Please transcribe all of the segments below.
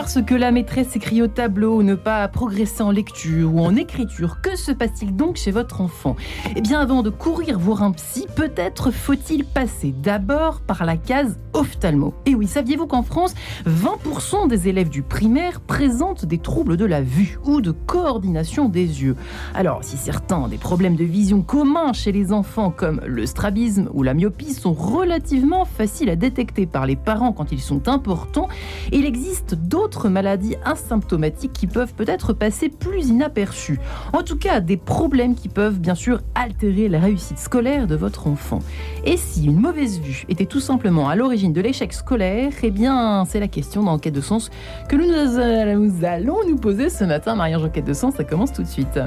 savoir ce que la maîtresse écrit au tableau, ne pas progresser en lecture ou en écriture, que se passe-t-il donc chez votre enfant? Eh bien, avant de courir voir un psy, peut-être faut-il passer d'abord par la case ophtalmo. Et oui, saviez-vous qu'en France, 20% des élèves du primaire présentent des troubles de la vue ou de coordination des yeux? Alors, si certains des problèmes de vision communs chez les enfants, comme le strabisme ou la myopie, sont relativement faciles à détecter par les parents quand ils sont importants, il existe d'autres maladies asymptomatiques qui peuvent peut-être passer plus inaperçues. En tout cas, des problèmes qui peuvent bien sûr altérer la réussite scolaire de votre enfant. Et si une mauvaise vue était tout simplement à l'origine de l'échec scolaire, eh bien, c'est la question dans Enquête de sens que nous, nous allons nous poser ce matin. Mariage Enquête de sens, ça commence tout de suite.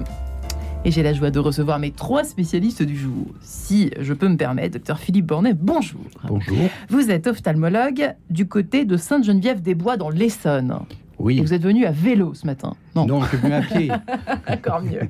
Et j'ai la joie de recevoir mes trois spécialistes du jour. Si je peux me permettre, docteur Philippe Bornet, bonjour. Bonjour. Vous êtes ophtalmologue du côté de Sainte-Geneviève-des-Bois dans l'Essonne. Oui. Et vous êtes venu à vélo ce matin. Non, je suis venu à pied. Encore mieux.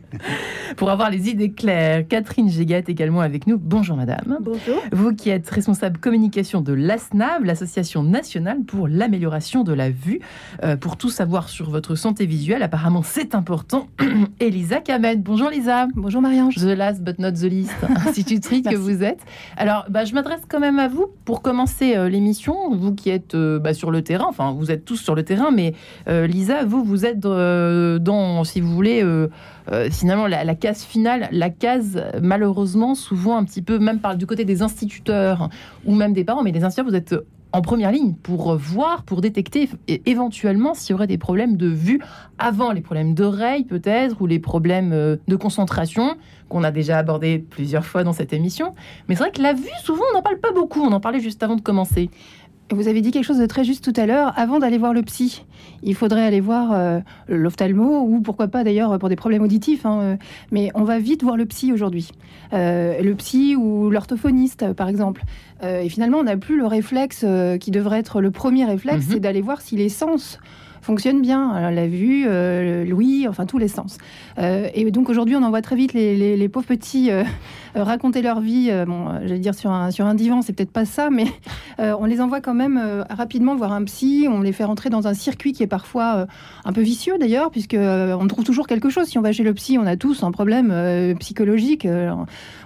Pour avoir les idées claires, Catherine Gégat également avec nous. Bonjour madame. Bonjour. Vous qui êtes responsable communication de l'ASNAV, l'Association nationale pour l'amélioration de la vue. Euh, pour tout savoir sur votre santé visuelle, apparemment c'est important. Elisa Kamen. Bonjour Lisa. Bonjour Marie-Ange. The last but not the least, institutrice que vous êtes. Alors, bah, je m'adresse quand même à vous pour commencer euh, l'émission. Vous qui êtes euh, bah, sur le terrain, enfin vous êtes tous sur le terrain, mais euh, Lisa, vous, vous êtes euh, dans, si vous voulez, euh, euh, finalement, la, case finale, la case, malheureusement, souvent un petit peu, même par du côté des instituteurs ou même des parents, mais les instituteurs, vous êtes en première ligne pour voir, pour détecter éventuellement s'il y aurait des problèmes de vue avant les problèmes d'oreille peut-être ou les problèmes de concentration qu'on a déjà abordé plusieurs fois dans cette émission. Mais c'est vrai que la vue, souvent, on n'en parle pas beaucoup. On en parlait juste avant de commencer. Vous avez dit quelque chose de très juste tout à l'heure. Avant d'aller voir le psy, il faudrait aller voir euh, l'ophtalmo ou pourquoi pas d'ailleurs pour des problèmes auditifs. hein, euh, mais on va vite voir le psy aujourd'hui. Euh, le psy ou l'orthophoniste, par exemple. Euh, et finalement, on n'a plus le réflexe qui devrait être le premier réflexe, Mhm. c'est d'aller voir si les sens fonctionnent bien. Alors, la vue, euh, l'ouïe, enfin tous les sens. Euh, et donc aujourd'hui, on envoie très vite les, les- les pauvres petits euh, euh, raconter leur vie. euh, bon, euh, j'allais dire sur un, sur un divan, c'est peut-être pas ça, mais euh, on les envoie quand même euh, rapidement voir un psy. On les fait rentrer dans un circuit qui est parfois euh, un peu vicieux d'ailleurs, puisque euh, on trouve toujours quelque chose. Si on va chez le psy, on a tous un problème euh, psychologique. euh,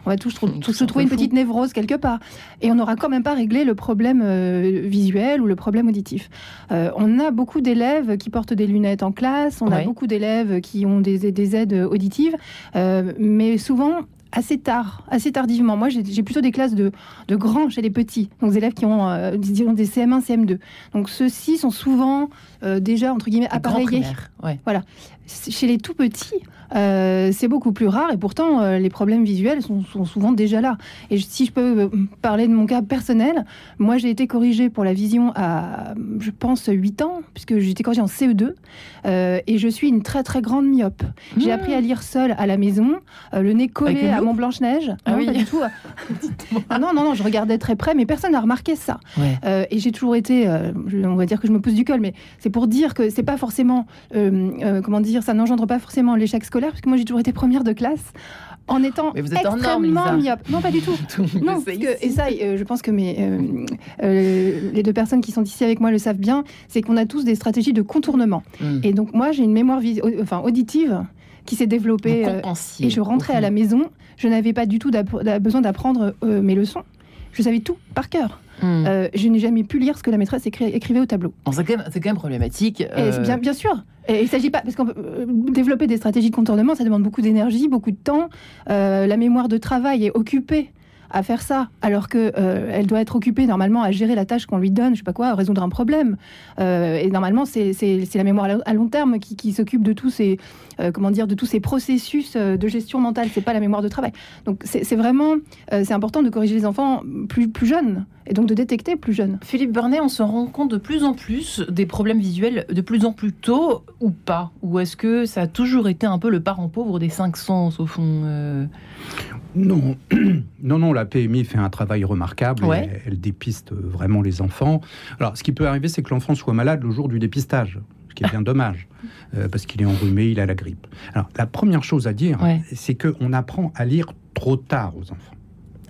on va tous, se trouver une petite névrose quelque part. Et on n'aura quand même pas réglé le problème euh, visuel ou le problème auditif. Euh, on a beaucoup d'élèves qui portent des lunettes en classe, on a beaucoup d'élèves qui ont des, des aides auditives, euh, mais souvent assez tard, assez tardivement. Moi, j'ai plutôt des classes de, de grands chez les petits, donc des élèves qui ont, euh, disons, des CM1, CM2. Donc ceux-ci sont souvent euh, déjà, entre guillemets, appareillés. ouais. Chez les tout petits, euh, c'est beaucoup plus rare et pourtant euh, les problèmes visuels sont, sont souvent déjà là. Et je- si je peux parler de mon cas personnel, moi j'ai été corrigée pour la vision à, je pense, 8 ans, puisque j'ai été corrigée en CE2 euh, et je suis une très très grande myope. J'ai Mmh. appris à lire seule à la maison, le nez collé à loupe mon Blanche-Neige. Ah non, oui. pas du tout. Ah non, non, non, je regardais très près, mais personne n'a remarqué ça. Ouais. Euh, et j'ai toujours été, euh, on va dire que je me pousse du col, mais c'est pour dire que c'est pas forcément, euh, comment dire, ça n'engendre pas forcément l'échec scolaire, parce que moi j'ai toujours été première de classe en étant Mais vous êtes hors norme, extrêmement myope. Non, pas du tout. Non, parce que, et ça, euh, je pense que mes, euh, euh, les deux personnes qui sont ici avec moi le savent bien, c'est qu'on a tous des stratégies de contournement. Mm. Et donc moi, j'ai une mémoire enfin, auditive qui s'est développée. Et je rentrais à la maison, je n'avais pas du tout besoin d'apprendre euh, mes leçons. Je savais tout par cœur. Mm. Euh, je n'ai jamais pu lire ce que la maîtresse écri- écrivait au tableau. C'est quand, même- c'est quand même problématique. Euh, bien, bien sûr. Et il s'agit pas parce qu'on euh, développer des stratégies de contournement, ça demande beaucoup d'énergie, beaucoup de temps. La mémoire de travail est occupée à faire ça, alors que euh, doit être occupée normalement à gérer la tâche qu'on lui donne, je sais pas quoi, à résoudre un problème. Euh, et normalement, c'est la mémoire à lo- à long terme qui, qui s'occupe de tous ces euh, comment dire de tous ces processus de gestion mentale. C'est pas la mémoire de travail. Donc c'est vraiment c'est important de corriger les enfants plus plus jeunes et donc de détecter plus jeunes. Philippe Burnet, on se rend compte de plus en plus des problèmes visuels de plus en plus tôt ou pas? Ou est-ce que ça a toujours été un peu le parent pauvre des cinq sens au fond Non, non, non, la PMI fait un travail remarquable. Ouais. Elle, dépiste vraiment les enfants. Alors, ce qui peut arriver, c'est que l'enfant soit malade le jour du dépistage, ce qui est bien dommage, euh, parce qu'il est enrhumé, il a la grippe. Alors, la première chose à dire, Ouais. c'est qu'on apprend à lire trop tard aux enfants.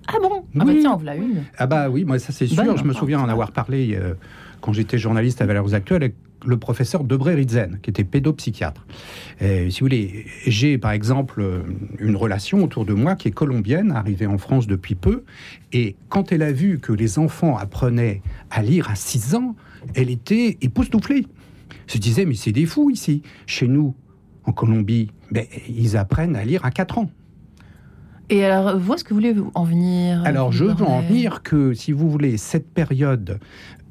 Ah bon? Ah bah Oui. tiens, on voilà une. Ah bah oui, moi ça c'est sûr. Bonne. je me souviens en avoir parlé euh, quand j'étais journaliste à Valeurs Actuelles. Le professeur Debré Ridzen, qui était pédopsychiatre. Et, si vous voulez, j'ai par exemple une relation autour de moi qui est colombienne, arrivée en France depuis peu, et quand elle a vu que les enfants apprenaient à lire à 6 ans, elle était époustouflée. Se disait, mais c'est des fous ici. Chez nous, en Colombie, ben, ils apprennent à lire à 4 ans. Et alors, vous, est-ce que vous voulez en venir Alors, je veux en venir que, si vous voulez, cette période,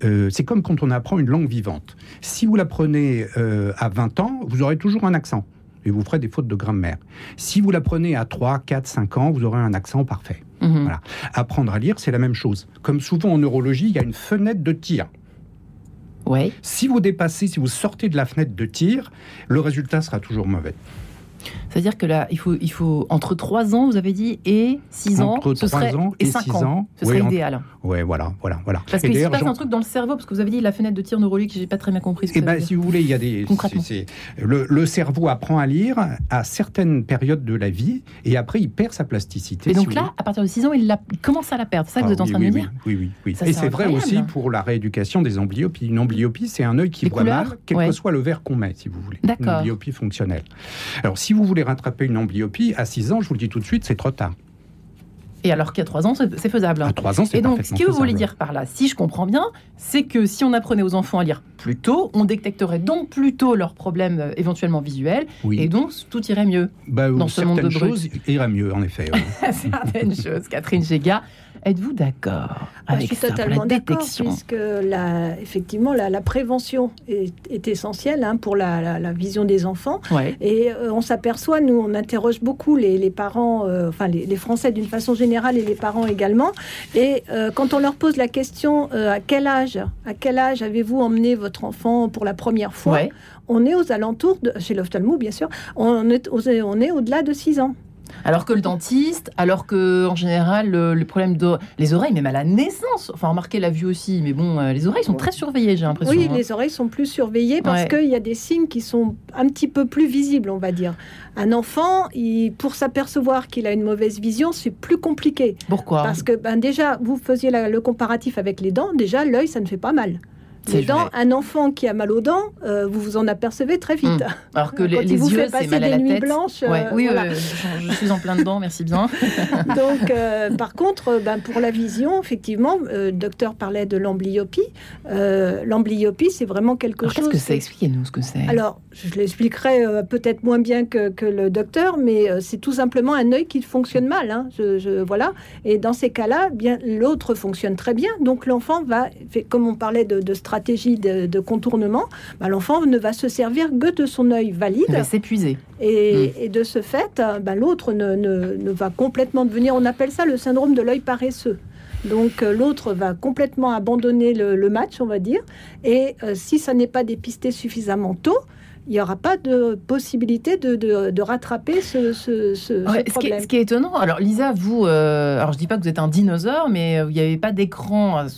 euh, c'est comme quand on apprend une langue vivante. Si vous l'apprenez euh, à 20 ans, vous aurez toujours un accent et vous ferez des fautes de grammaire. Si vous l'apprenez à 3, 4, 5 ans, vous aurez un accent parfait. Mhm. Voilà. Apprendre à lire, c'est la même chose. Comme souvent en neurologie, il y a une fenêtre de tir. Ouais. Si vous dépassez, si vous sortez de la fenêtre de tir, le résultat sera toujours mauvais. C'est-à-dire que là, il faut, il faut entre 3 ans, vous avez dit, et 6 ans, Entre ce 3 serait, ans et 5 6 ans, ans, ce serait oui, idéal. Ouais, voilà, voilà, voilà. Parce qu'il se passe un truc dans le cerveau, parce que vous avez dit la fenêtre de tir neurologique, j'ai pas très bien compris ce que Eh ben, si vous voulez, il y a des. Concrètement. le, le cerveau apprend à lire à certaines périodes de la vie et après il perd sa plasticité. Et donc là, à partir de 6 ans, il, la- il commence à la perdre. C'est ça que Ah vous êtes en oui, train de oui, me oui, dire Oui, oui, oui. Ça, Et c'est vrai aussi pour la rééducation des amblyopies. Une amblyopie, c'est un œil qui voit mal, quel que soit le verre qu'on met, si vous voulez. D'accord. Une amblyopie fonctionnelle. Alors, si vous voulez rattraper une amblyopie, à 6 ans, je vous le dis tout de suite, c'est trop tard. Et alors qu'à 3 ans, c'est faisable. À 3 ans, c'est Et donc, ce que vous voulez dire par là, si je comprends bien, c'est que si on apprenait aux enfants à lire plus tôt, on détecterait donc plus tôt leurs problèmes euh, éventuellement visuels, Oui. et donc tout irait mieux. Bah, dans ce monde de choses iraient mieux, en effet. oui. Certaines choses. Catherine Géga, êtes-vous d'accord Ah, avec je suis ça totalement d'accord, puisque la, effectivement la, la prévention est, est essentielle hein, pour la, la- la vision des enfants. Ouais. Et euh, on s'aperçoit, nous, on interroge beaucoup les, les parents, euh, enfin les, les Français d'une façon générale et les parents également. Et euh, quand on leur pose la question à quel âge, à quel âge avez-vous emmené votre enfant pour la première fois, Ouais. on est aux alentours, de, chez l'ophtalmo bien sûr, on est, on est au-delà de 6 ans. Alors que le dentiste, alors que en général le, le problème de les oreilles, même à la naissance, enfin remarquez la vue aussi, mais bon, euh, les oreilles sont très surveillées, j'ai l'impression. Oui, hein. les oreilles sont plus surveillées parce Ouais. qu'il y a des signes qui sont un petit peu plus visibles, on va dire. Un enfant, il- pour s'apercevoir qu'il a une mauvaise vision, c'est plus compliqué. Pourquoi? Parce que ben, déjà, vous faisiez la- le comparatif avec les dents, déjà l'œil, ça ne fait pas mal. Les dents, un enfant qui a mal aux dents, euh, vous vous en apercevez très vite. Mm. Alors que les, Quand les vous yeux, c'est passer mal à des la nuits tête. blanches, euh, oui, voilà. je, je suis en plein dedans, merci bien. Donc, euh, par contre, ben, pour la vision, effectivement, le docteur parlait de l'amblyopie. L'amblyopie, c'est vraiment quelque Alors qu'est-ce chose. que c'est Expliquez-nous ce que c'est. Alors, je l'expliquerai peut-être moins bien que, que le docteur, mais c'est tout simplement un œil qui fonctionne mal. hein. Je, je- voilà. Et dans ces cas-là, bien l'autre fonctionne très bien. Donc l'enfant va, fait- comme on parlait de, de stratégie de, de contournement, bah, l'enfant ne va se servir que de son œil valide. Il va s'épuiser. Et, et de ce fait, euh, ben, l'autre ne, ne- ne va complètement devenir, on appelle ça le syndrome de l'œil paresseux. Donc euh, l'autre va complètement abandonner le, le match, on va dire. Et euh, si ça n'est pas dépisté suffisamment tôt, il n'y aura pas de possibilité de, de- de rattraper ce, ce- ce- ce Ouais, ce, qui problème. est, ce qui est étonnant, alors Lisa, vous, euh, alors je dis pas que vous êtes un dinosaure, mais euh, il n'y avait pas d'écran euh,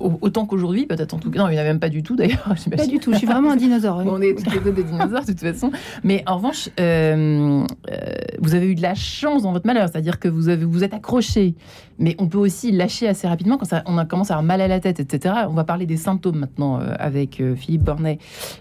au- autant qu'aujourd'hui, peut-être en tout cas. Non, il n'y en avait même pas du tout d'ailleurs. Pas du tout, je suis vraiment un dinosaure. oui. On est tous les deux des dinosaures de toute façon. Mais en revanche, euh, euh, vous avez eu de la chance dans votre malheur, c'est-à-dire que vous avez, vous êtes accroché. Mais on peut aussi lâcher assez rapidement quand ça, on a commencé à avoir mal à la tête, etc. On va parler des symptômes maintenant avec Philippe Bornet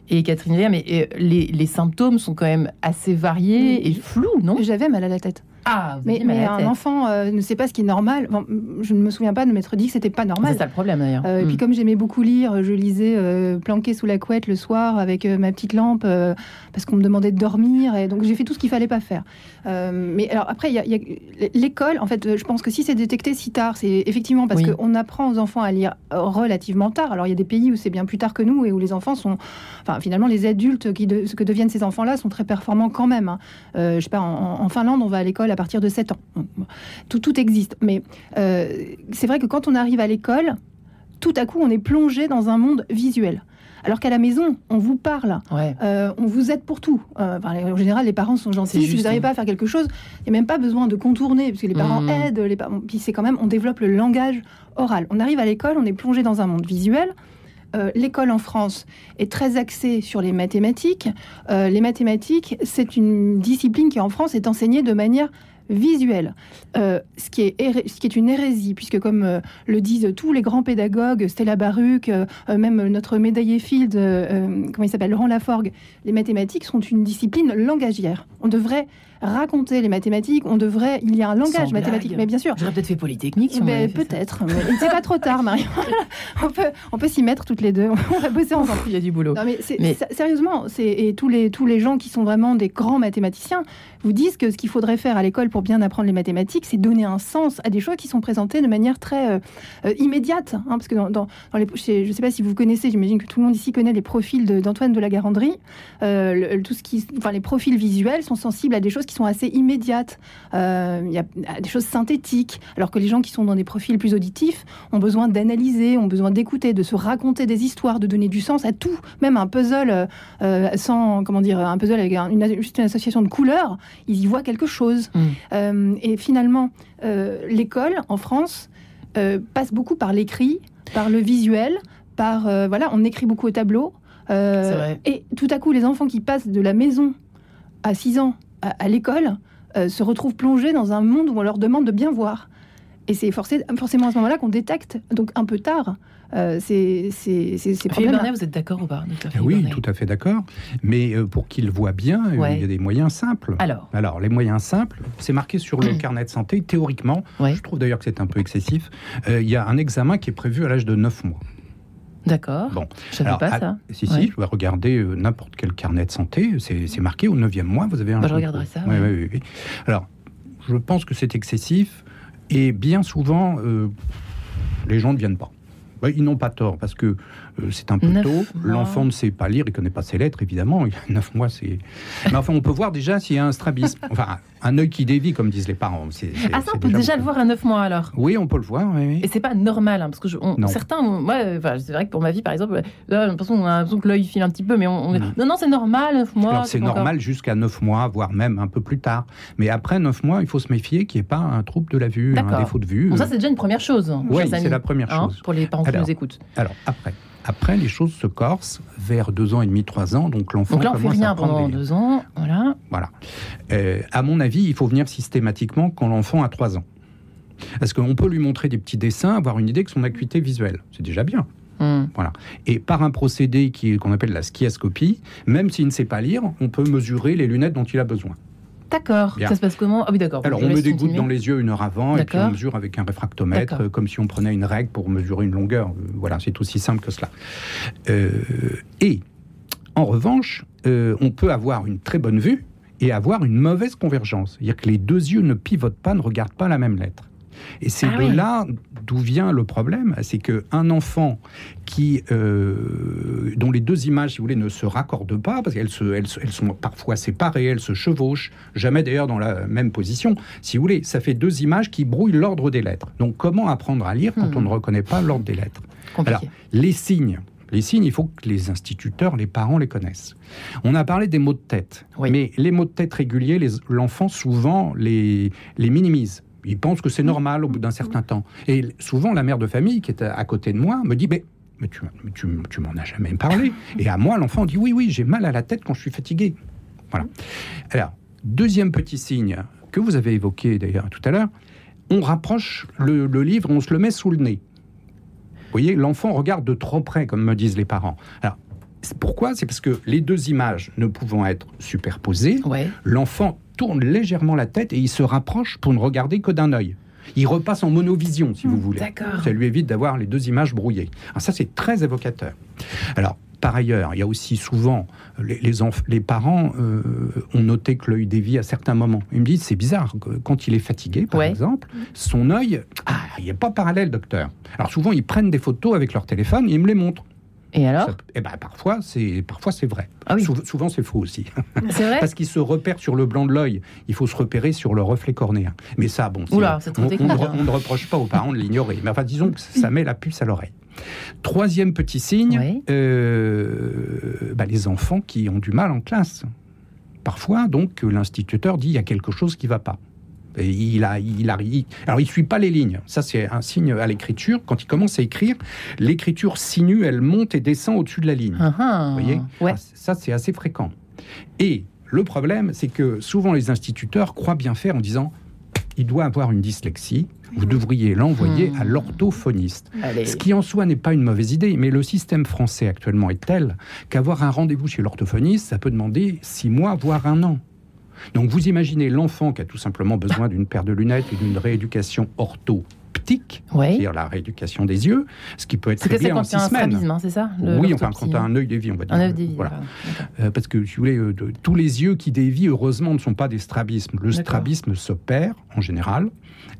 et Catherine Léa, mais les, les symptômes sont quand même assez variés et flous, non? J'avais mal à la tête. Ah, Mais, un enfant euh, ne sait pas ce qui est normal. Bon, je ne me souviens pas de m'être dit que c'était pas normal. C'est ça le problème d'ailleurs. Euh, Et puis comme j'aimais beaucoup lire, je lisais euh, planqué sous la couette le soir avec ma petite lampe parce qu'on me demandait de dormir et donc j'ai fait tout ce qu'il fallait pas faire. Mais alors après, il y a- il y a l'école. En fait, je pense que si c'est détecté si tard, c'est effectivement parce Oui. qu'on apprend aux enfants à lire relativement tard. Alors il y a des pays où c'est bien plus tard que nous et où les enfants sont, enfin finalement les adultes qui de- ce que deviennent ces enfants-là sont très performants quand même. hein. Je sais pas, en, en Finlande, on va à l'école à partir de 7 ans. Tout, tout existe, mais euh, c'est vrai que quand on arrive à l'école, tout à coup, on est plongé dans un monde visuel. Alors qu'à la maison, on vous parle, Ouais. euh, on vous aide pour tout. Euh, enfin, en général, les parents sont gentils. Si vous n'arrivez hein. pas à faire quelque chose, il n'y a même pas besoin de contourner, parce que les parents Mhm. aident. Les parents... Puis c'est quand même, on développe le langage oral. On arrive à l'école, on est plongé dans un monde visuel. Euh, L'école en France est très axée sur les mathématiques. Euh, les mathématiques, c'est une discipline qui en France est enseignée de manière visuel. Euh, ce, qui est une hérésie, puisque comme le disent tous les grands pédagogues, Stella Baruch, même notre médaillé Field, comment il s'appelle, Laurent Laforgue, les mathématiques sont une discipline langagière. On devrait raconter les mathématiques, on devrait, il y a un langage Sans mathématique, blague. mais bien sûr. J'aurais peut-être fait Polytechnique si Ben, peut-être, c'est pas trop tard, Marion. on peut, on peut s'y mettre toutes les deux. On va bosser ensemble. Il y a du boulot. Non, mais, sérieusement, et tous les tous les gens qui sont vraiment des grands mathématiciens vous disent que ce qu'il faudrait faire à l'école pour bien apprendre les mathématiques, c'est donner un sens à des choses qui sont présentées de manière très euh, euh, immédiate. hein, parce que dans, dans- dans les, chez- je ne sais pas si vous connaissez, j'imagine que tout le monde ici connaît les profils de- d'Antoine de la Garandrie. Euh, le- tout ce qui, enfin, les profils visuels sont sensibles à des choses qui sont assez immédiates. Euh, Il y a des choses synthétiques, alors que les gens qui sont dans des profils plus auditifs ont besoin d'analyser, ont besoin d'écouter, de se raconter des histoires, de donner du sens à tout, même un puzzle euh, sans, comment dire, un puzzle avec un- une, juste une association de couleurs, ils y voient quelque chose. Mm. Euh, et finalement, l'école en France passe beaucoup par l'écrit, par le visuel, par voilà, on écrit beaucoup au tableau. Euh. Et tout à coup, les enfants qui passent de la maison à 6 ans à, à l'école euh, se retrouvent plongés dans un monde où on leur demande de bien voir. Et c'est forcé- forcément à ce moment-là qu'on détecte, donc un peu tard, euh, ces, ces, ces, ces Philippe problèmes. Barnet, vous êtes d'accord ou pas Eh oui, Barnet tout à fait d'accord. Mais euh, pour qu'ils voient bien, euh, Ouais. il y a des moyens simples. Alors, Alors, les moyens simples, c'est marqué sur le carnet de santé. Théoriquement, Ouais. je trouve d'ailleurs que c'est un peu excessif. euh, il y a un examen qui est prévu à l'âge de 9 mois. D'accord. Bon. Je savais Alors, pas à- ça. Si, Ouais. si, je vais regarder euh, n'importe quel carnet de santé. C'est marqué au 9e mois, vous avez un. Bah, je regarderai ça, Oui, oui, oui. Alors, je pense que c'est excessif. Et bien souvent, euh, les gens ne viennent pas. Bah, ils n'ont pas tort, parce que c'est un peu tôt. L'enfant ne sait pas lire, il ne connaît pas ses lettres, évidemment. Il a 9 mois, c'est. Mais enfin, on peut voir déjà s'il y a un strabisme. Enfin, un œil qui dévie, comme disent les parents. C'est- c'est- Ah, ça, on peut déjà le voir à 9 mois alors. Oui, on peut le voir, oui, oui. Et c'est pas normal, hein, parce que je- on- certains, moi, euh, enfin, c'est vrai que pour ma vie, par exemple, là, j'ai l'impression, on a l'impression que l'œil file un petit peu, mais on, on- Non. non, non, c'est normal, 9 mois. Alors, c'est normal jusqu'à 9 mois, voire même un peu plus tard. Mais après 9 mois, il faut se méfier qu'il n'y ait pas un trouble de la vue, un défaut de vue. Bon, ça, c'est déjà une première chose. Oui, c'est la première hein, chose. pour les parents qui nous écoutent. Alors, après. Après, les choses se corsent vers 2 ans et demi, 3 ans. Donc, l'enfant Donc là, on fait rien pendant des- deux ans. Voilà. Voilà. Euh, à mon avis, il faut venir systématiquement quand l'enfant a 3 ans. Parce qu'on peut lui montrer des petits dessins, avoir une idée de son acuité visuelle? C'est déjà bien. Hmm. Et par un procédé qu'on appelle la skiascopie, même s'il ne sait pas lire, on peut mesurer les lunettes dont il a besoin. D'accord. Ça se passe comment? Ah oui, d'accord. Alors, on met des gouttes dans les yeux une heure avant, et puis on mesure avec un réfractomètre, comme si on prenait une règle pour mesurer une longueur. Euh, Voilà, c'est aussi simple que cela. Euh, et, en revanche, euh, on peut avoir une très bonne vue et avoir une mauvaise convergence. C'est-à-dire que les deux yeux ne pivotent pas, ne regardent pas la même lettre. Et c'est Ah de oui. là d'où vient le problème, c'est qu'un enfant qui, euh, dont les deux images, si vous voulez, ne se raccordent pas, parce qu'elles se- elles, sont parfois séparées, elles se chevauchent, jamais d'ailleurs dans la même position. Si vous voulez, ça fait deux images qui brouillent l'ordre des lettres. Donc comment apprendre à lire quand Hmm. on ne reconnaît pas l'ordre des lettres? Compliqué. Alors, les signes. Les signes, il faut que les instituteurs, les parents les connaissent. On a parlé des mots de tête, Oui. mais les mots de tête réguliers, l'enfant souvent les, les minimise. Il pense que c'est normal au bout d'un certain temps. Et souvent, la mère de famille qui est à, côté de moi me dit Mais, mais tu, tu, tu m'en as jamais parlé. Et à moi, l'enfant dit Oui, oui, j'ai mal à la tête quand je suis fatigué. Voilà. Alors, deuxième petit signe que vous avez évoqué d'ailleurs tout à l'heure on rapproche le, le livre, on se le met sous le nez. Vous voyez, l'enfant regarde de trop près, comme me disent les parents. Alors, pourquoi? C'est parce que les deux images ne pouvant être superposées, Ouais. l'enfant tourne légèrement la tête et il se rapproche pour ne regarder que d'un œil. Il repasse en monovision, si vous voulez. D'accord. Ça lui évite d'avoir les deux images brouillées. Alors ça, c'est très évocateur. Alors, par ailleurs, il y a aussi souvent, les, les, parents euh, ont noté que l'œil dévie à certains moments. Ils me disent, c'est bizarre, quand il est fatigué, par Ouais. exemple, son œil, ah, il n'est pas parallèle, docteur. Alors souvent, ils prennent des photos avec leur téléphone et ils me les montrent. Et alors Ça- eh ben, parfois, c'est parfois c'est vrai. Ah oui. Sou- souvent, c'est faux aussi. C'est vrai Parce qu'ils se repèrent sur le blanc de l'œil. Il faut se repérer sur le reflet cornéen. Mais ça, bon, Oula, on, ne re- hein. on ne reproche pas aux parents de l'ignorer. Mais enfin, disons que ça met la puce à l'oreille. Troisième petit signe, Oui. euh, bah, les enfants qui ont du mal en classe. Parfois, donc, l'instituteur dit il y a quelque chose qui ne va pas. Et il a, il a, il- alors, il suit pas les lignes. Ça, c'est un signe à l'écriture. Quand il commence à écrire, l'écriture sinue, elle monte et descend au-dessus de la ligne. Ah. Vous voyez? Ouais. Ah, Ça, c'est assez fréquent. Et le problème, c'est que souvent les instituteurs croient bien faire en disant il doit avoir une dyslexie, vous devriez l'envoyer à Hmm. l'orthophoniste. Ce qui en soi n'est pas une mauvaise idée, mais le système français actuellement est tel qu'avoir un rendez-vous chez l'orthophoniste, ça peut demander six mois, voire un an. Donc vous imaginez l'enfant qui a tout simplement besoin d'une paire de lunettes et d'une rééducation orthoptique, Oui. c'est-à-dire la rééducation des yeux, ce qui peut être très bien en quand il y a six un semaines. strabisme, hein, c'est ça le- Oui, enfin, quand tu as un œil dévié, on va dire. Un œuf dévié, Voilà. Euh, parce que, si vous voulez, euh, de- tous les yeux qui dévient, heureusement, ne sont pas des strabismes. Le strabisme se perd, en général,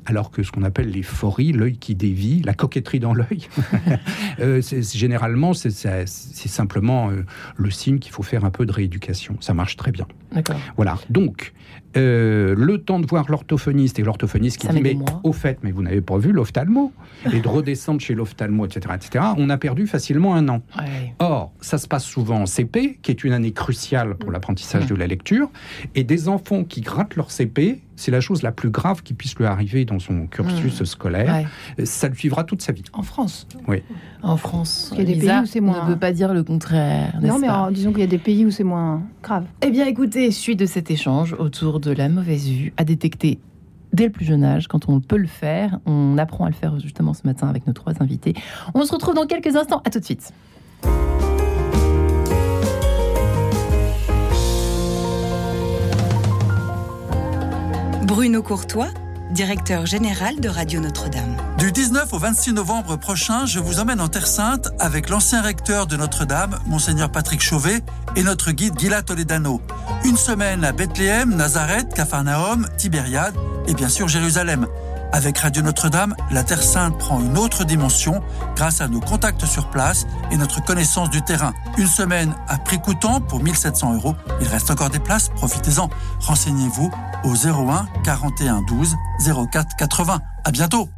alors que ce qu'on appelle les phories, l'œil qui dévie, la coquetterie dans l'œil, euh, généralement, c'est simplement le signe qu'il faut faire un peu de rééducation. Ça marche très bien. D'accord. Voilà. Donc, euh, le temps de voir l'orthophoniste et l'orthophoniste qui Ça dit mais au fait, mais vous n'avez pas vu l'ophtalmo et de redescendre chez l'ophtalmo, etc., etc. On a perdu facilement un an. Ouais. Or, ça se passe souvent en CP, qui est une année cruciale pour l'apprentissage Mm. de la lecture, et des enfants qui grattent leur CP, c'est la chose la plus grave qui puisse lui arriver dans son cursus scolaire. Ouais. Ça le suivra toute sa vie. En France Oui. En France. Il y a des pays où c'est moins- ne veut pas dire le contraire, Non, mais pas en- disons qu'il y a des pays où c'est moins grave. Eh bien, écoutez, suite de cet échange autour de la mauvaise vue à détecter dès le plus jeune âge, quand on peut le faire, on apprend à le faire justement ce matin avec nos trois invités. On se retrouve dans quelques instants. À tout de suite. Bruno Courtois, directeur général de Radio Notre-Dame. Du 19 au 26 novembre prochain, je vous emmène en Terre Sainte avec l'ancien recteur de Notre-Dame, Monseigneur Patrick Chauvet, et notre guide Gila Toledano. Une semaine à Bethléem, Nazareth, Capharnaüm, Tibériade et bien sûr Jérusalem. Avec Radio Notre-Dame, la Terre Sainte prend une autre dimension grâce à nos contacts sur place et notre connaissance du terrain. Une semaine à prix coûtant pour 1700 euros. Il reste encore des places, profitez-en. Renseignez-vous au 01 41 12 04 80. À bientôt!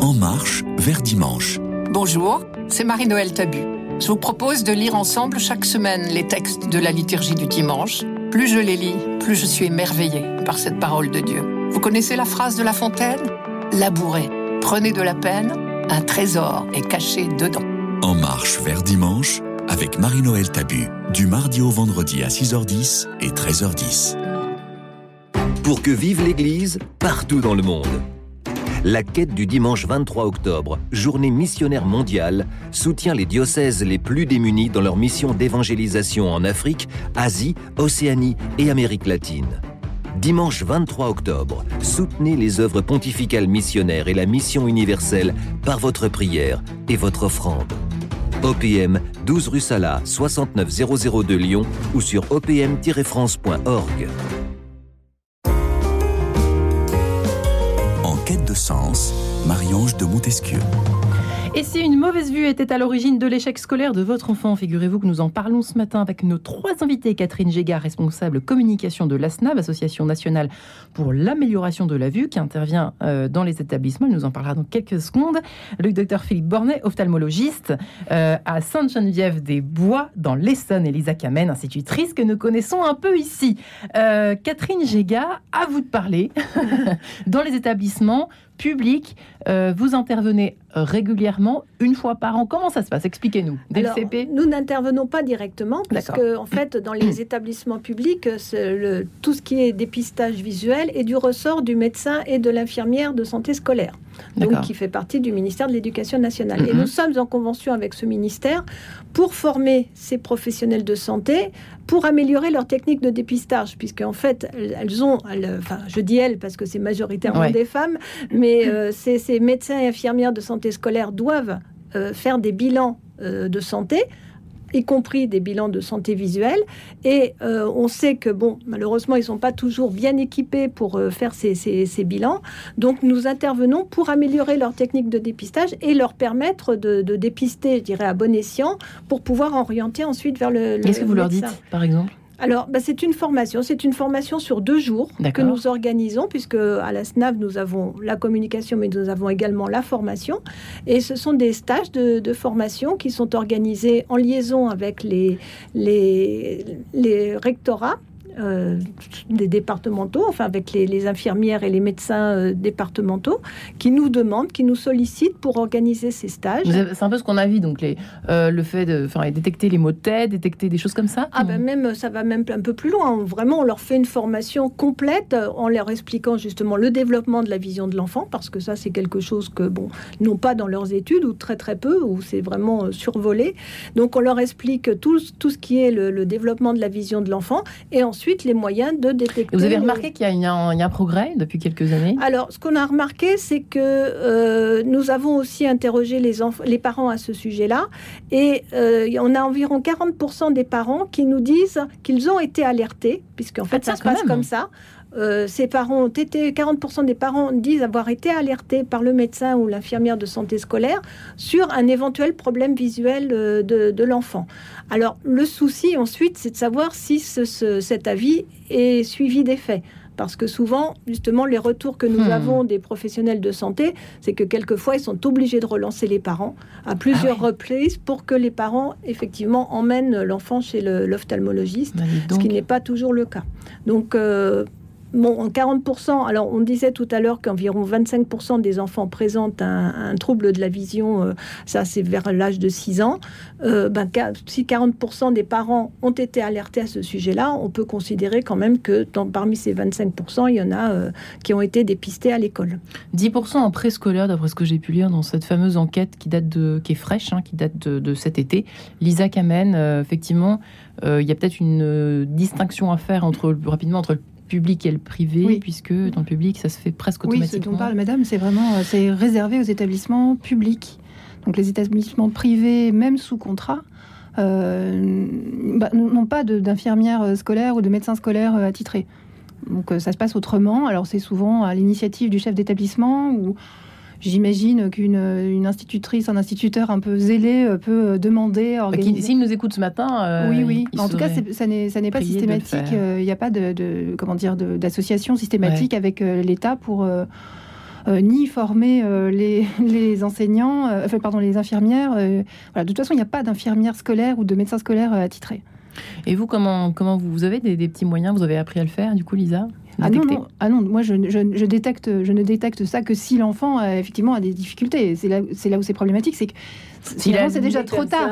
En marche vers dimanche. Bonjour, c'est Marie-Noël Tabu. Je vous propose de lire ensemble chaque semaine les textes de la liturgie du dimanche. Plus je les lis, plus je suis émerveillée par cette parole de Dieu. Vous connaissez la phrase de La Fontaine? Labourez, prenez de la peine, un trésor est caché dedans. En marche vers dimanche avec Marie-Noël Tabu. Du mardi au vendredi à 6h10 et 13h10. Pour que vive l'Église partout dans le monde. La quête du dimanche 23 octobre, journée missionnaire mondiale, soutient les diocèses les plus démunis dans leur mission d'évangélisation en Afrique, Asie, Océanie et Amérique latine. Dimanche 23 octobre, soutenez les œuvres pontificales missionnaires et la mission universelle par votre prière et votre offrande. OPM 12 rue Sala 69002 de Lyon ou sur opm-france.org. En quête de sens, Marie-Ange de Montesquieu. Et si une mauvaise vue était à l'origine de l'échec scolaire de votre enfant, figurez-vous que nous en parlons ce matin avec nos trois invités. Catherine Gégard, responsable communication de l'ASNAV, Association nationale pour l'amélioration de la vue, qui intervient euh, dans les établissements. Elle nous en parlera dans quelques secondes. Le docteur Philippe Bornet, ophtalmologiste euh, à Sainte-Geneviève-des-Bois, dans l'Essonne. Elisa Kamen, institutrice que nous connaissons un peu ici. Euh, Catherine Gégard, à vous de parler. dans les établissements publics, euh, vous intervenez régulièrement, une fois par an. Comment ça se passe? Expliquez-nous. Dès Alors, le CP Nous n'intervenons pas directement, parce que en fait, dans les établissements publics, le- tout ce qui est dépistage visuel est du ressort du médecin et de l'infirmière de santé scolaire, donc qui fait partie du ministère de l'Éducation nationale. Et Mhm. nous sommes en convention avec ce ministère pour former ces professionnels de santé pour améliorer leur technique de dépistage, puisque en fait, elles- ont, elles- enfin, je dis elles parce que c'est majoritairement Ouais. des femmes, mais euh, ces, ces médecins et infirmières de santé scolaire doivent euh, faire des bilans euh, de santé y compris des bilans de santé visuelle. Et euh, on sait que, bon, malheureusement, ils ne sont pas toujours bien équipés pour euh, faire ces, ces- ces bilans. Donc, nous intervenons pour améliorer leur technique de dépistage et leur permettre de, de dépister, je dirais, à bon escient, pour pouvoir orienter ensuite vers le. Qu'est-ce que vous leur dites, par exemple? Alors, bah, c'est une formation. C'est une formation sur deux jours que nous organisons, puisque à la SNAV, nous avons la communication, mais nous avons également la formation. Et ce sont des stages de, de formation qui sont organisés en liaison avec les, les, les rectorats euh, des départementaux, enfin avec les, infirmières et les médecins euh, départementaux, qui nous demandent, qui nous sollicitent pour organiser ces stages. C'est un peu ce qu'on a vu, donc les, euh, le fait de détecter les maux de tête, détecter des choses comme ça Ah ben même, ça va même un peu plus loin. Vraiment, on leur fait une formation complète en leur expliquant justement le développement de la vision de l'enfant, parce que ça c'est quelque chose que, bon, n'ont pas dans leurs études, ou très très peu, ou c'est vraiment survolé. Donc on leur explique tout, tout ce qui est le, le développement de la vision de l'enfant, et ensuite ensuite les moyens de détecter. Vous avez remarqué qu'il y, a un progrès depuis quelques années? Alors, ce qu'on a remarqué, c'est que euh, nous avons aussi interrogé les, les parents à ce sujet-là, et euh, on a environ 40% des parents qui nous disent qu'ils ont été alertés, puisqu'en fait, ah, ça se passe comme ça. Euh, parents ont été, 40% des parents disent avoir été alertés par le médecin ou l'infirmière de santé scolaire sur un éventuel problème visuel euh, de, l'enfant. Alors, le souci ensuite, c'est de savoir si cet avis est suivi des faits. Parce que souvent, justement, les retours que nous hmm. avons des professionnels de santé, c'est que quelquefois, ils sont obligés de relancer les parents à plusieurs ah reprises pour que les parents, effectivement, emmènent l'enfant chez l'ophtalmologiste, bah, ce qui n'est pas toujours le cas. Donc, euh, Bon, 40%, alors on disait tout à l'heure qu'environ 25% des enfants présentent un, trouble de la vision, euh, ça c'est vers l'âge de 6 ans. Euh, ben, si 40% des parents ont été alertés à ce sujet-là, on peut considérer quand même que parmi ces 25%, il y en a euh, qui ont été dépistés à l'école. 10% en préscolaire, d'après ce que j'ai pu lire dans cette fameuse enquête qui, date de, qui est fraîche, hein, qui date de, cet été. Lisa Kamen, effectivement, il y a peut-être une distinction à faire entre, rapidement entre le public et le privé, puisque dans le public, ça se fait presque automatiquement. Oui, ce dont parle Madame, c'est vraiment euh, c'est réservé aux établissements publics. Donc les établissements privés, même sous contrat, euh, bah, n'ont pas d'infirmières euh, scolaires ou de médecins scolaires attitrés. Donc ça se passe autrement. Alors c'est souvent à l'initiative du chef d'établissement ou J'imagine qu'une institutrice, un instituteur un peu zélé euh, peut euh, demander. Bah, s'il nous écoute ce matin. Euh, oui, oui. En tout cas, ça n'est pas systématique. Il n'y a pas de, comment dire d'association systématique avec l'État pour. ni former les, enseignants, enfin, pardon, les infirmières. voilà. De toute façon, il n'y a pas d'infirmière scolaire ou de médecin scolaire attitré. Et vous, comment, comment vous, avez des, des, petits moyens Vous avez appris à le faire, du coup, Lisa? Ah non, non, ah non, moi je, je, détecte, je ne détecte ça que si l'enfant effectivement a des difficultés. C'est là, c'est là où c'est problématique, c'est que si c'est déjà trop tard.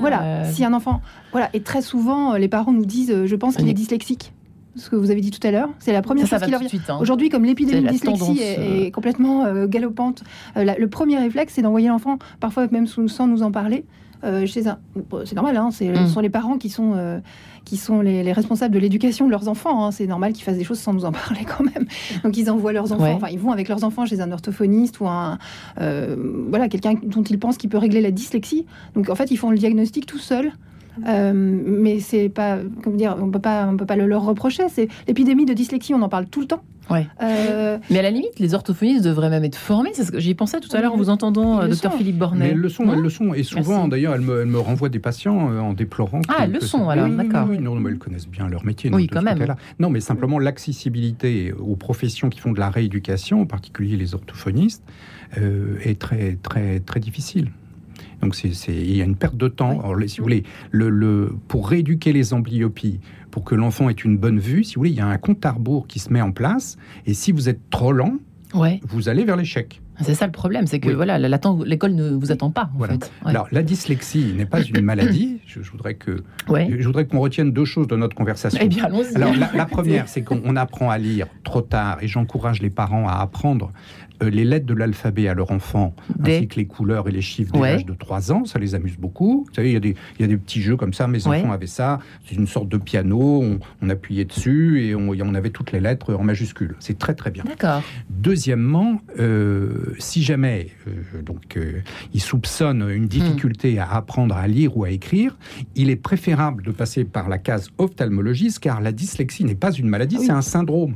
voilà, euh, si un enfant, voilà, et très souvent les parents nous disent, je pense qu'il est dyslexique ce que vous avez dit tout à l'heure. C'est la première chose qui leur vient. Hein. Aujourd'hui, comme l'épidémie de dyslexie est, euh. complètement euh, galopante, le premier réflexe, c'est d'envoyer l'enfant, parfois même sans nous en parler, chez un. C'est normal, hein, ce mm. sont les parents qui sont qui sont les, responsables de l'éducation de leurs enfants. Hein. C'est normal qu'ils fassent des choses sans nous en parler quand même. Donc ils envoient leurs enfants, enfin ils vont avec leurs enfants chez un orthophoniste ou un euh, voilà quelqu'un dont ils pensent qu'il peut régler la dyslexie. Donc en fait ils font le diagnostic tout seuls. Euh, mais c'est pas, comment dire, on peut pas, on peut pas le leur reprocher. C'est l'épidémie de dyslexie, on en parle tout le temps. Ouais. Euh, mais à la limite, les orthophonistes devraient même être formés. C'est ce que j'y pensais tout à l'heure en vous entendant, euh, docteur Philippe Bornet. Mais le sont, elles le sont. Et souvent, d'ailleurs, elles me, me, renvoient des patients euh, en déplorant. Ah, elles le sont, alors, d'accord. Oui, non, mais elles connaissent bien leur métier. Oui, quand même. Non, mais simplement l'accessibilité aux professions qui font de la rééducation, en particulier les orthophonistes, est très, très, très difficile. Donc c'est, il y a une perte de temps. Alors, si vous voulez, le, le, pour rééduquer les amblyopies, pour que l'enfant ait une bonne vue, si vous voulez, il y a un compte à rebours qui se met en place. Et si vous êtes trop lent, ouais. vous allez vers l'échec. C'est ça le problème, c'est que voilà, l'école ne vous attend pas. En fait. Alors la dyslexie n'est pas une maladie. Je, voudrais que je voudrais qu'on retienne deux choses de notre conversation. Eh bien, Alors la, la première, c'est qu'on apprend à lire trop tard, et j'encourage les parents à apprendre les lettres de l'alphabet à leur enfant, ainsi que les couleurs et les chiffres dès l'âge de 3 ans, ça les amuse beaucoup. Vous savez, il y, a des, il y a des petits jeux comme ça, mes enfants avaient ça, c'est une sorte de piano, on, appuyait dessus et on, on, avait toutes les lettres en majuscules. C'est très très bien. D'accord. Deuxièmement, euh, si jamais euh, donc, ils soupçonnent une difficulté à apprendre à lire ou à écrire, il est préférable de passer par la case ophtalmologiste car la dyslexie n'est pas une maladie, c'est un syndrome.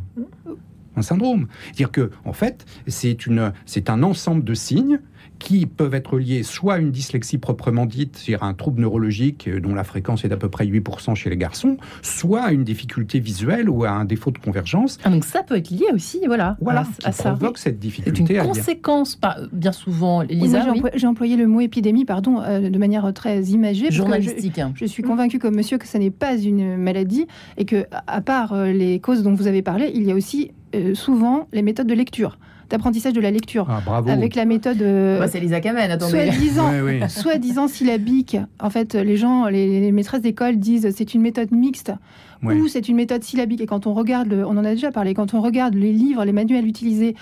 Un syndrome. C'est-à-dire que, en fait, c'est une, c'est un ensemble de signes qui peuvent être liés soit à une dyslexie proprement dite, c'est-à-dire un trouble neurologique euh, dont la fréquence est d'à peu près 8% chez les garçons, soit à une difficulté visuelle ou à un défaut de convergence. Ah, donc ça peut être lié aussi, voilà, Voilà, à, qui à ça. provoque cette C'est difficulté une à lire. conséquence, pas- bien souvent, Oui, Lisa, moi, j'ai oui, employé- j'ai employé le mot épidémie, pardon, euh, de manière très imagée. je- journalistique. hein. Je suis convaincue comme monsieur que ce n'est pas une maladie et que, à part euh, les causes dont vous avez parlé, il y a aussi euh, souvent les méthodes de lecture, d'apprentissage de la lecture. Ah, bravo. Avec la méthode euh, Bah, c'est Lisa Kamen, attendez. soi-disant Oui, oui. soi-disant syllabique. En fait, les gens, les, les maîtresses d'école disent c'est une méthode mixte ou c'est une méthode syllabique. Et quand on regarde, le- on en a déjà parlé, quand on regarde les livres, les manuels utilisés,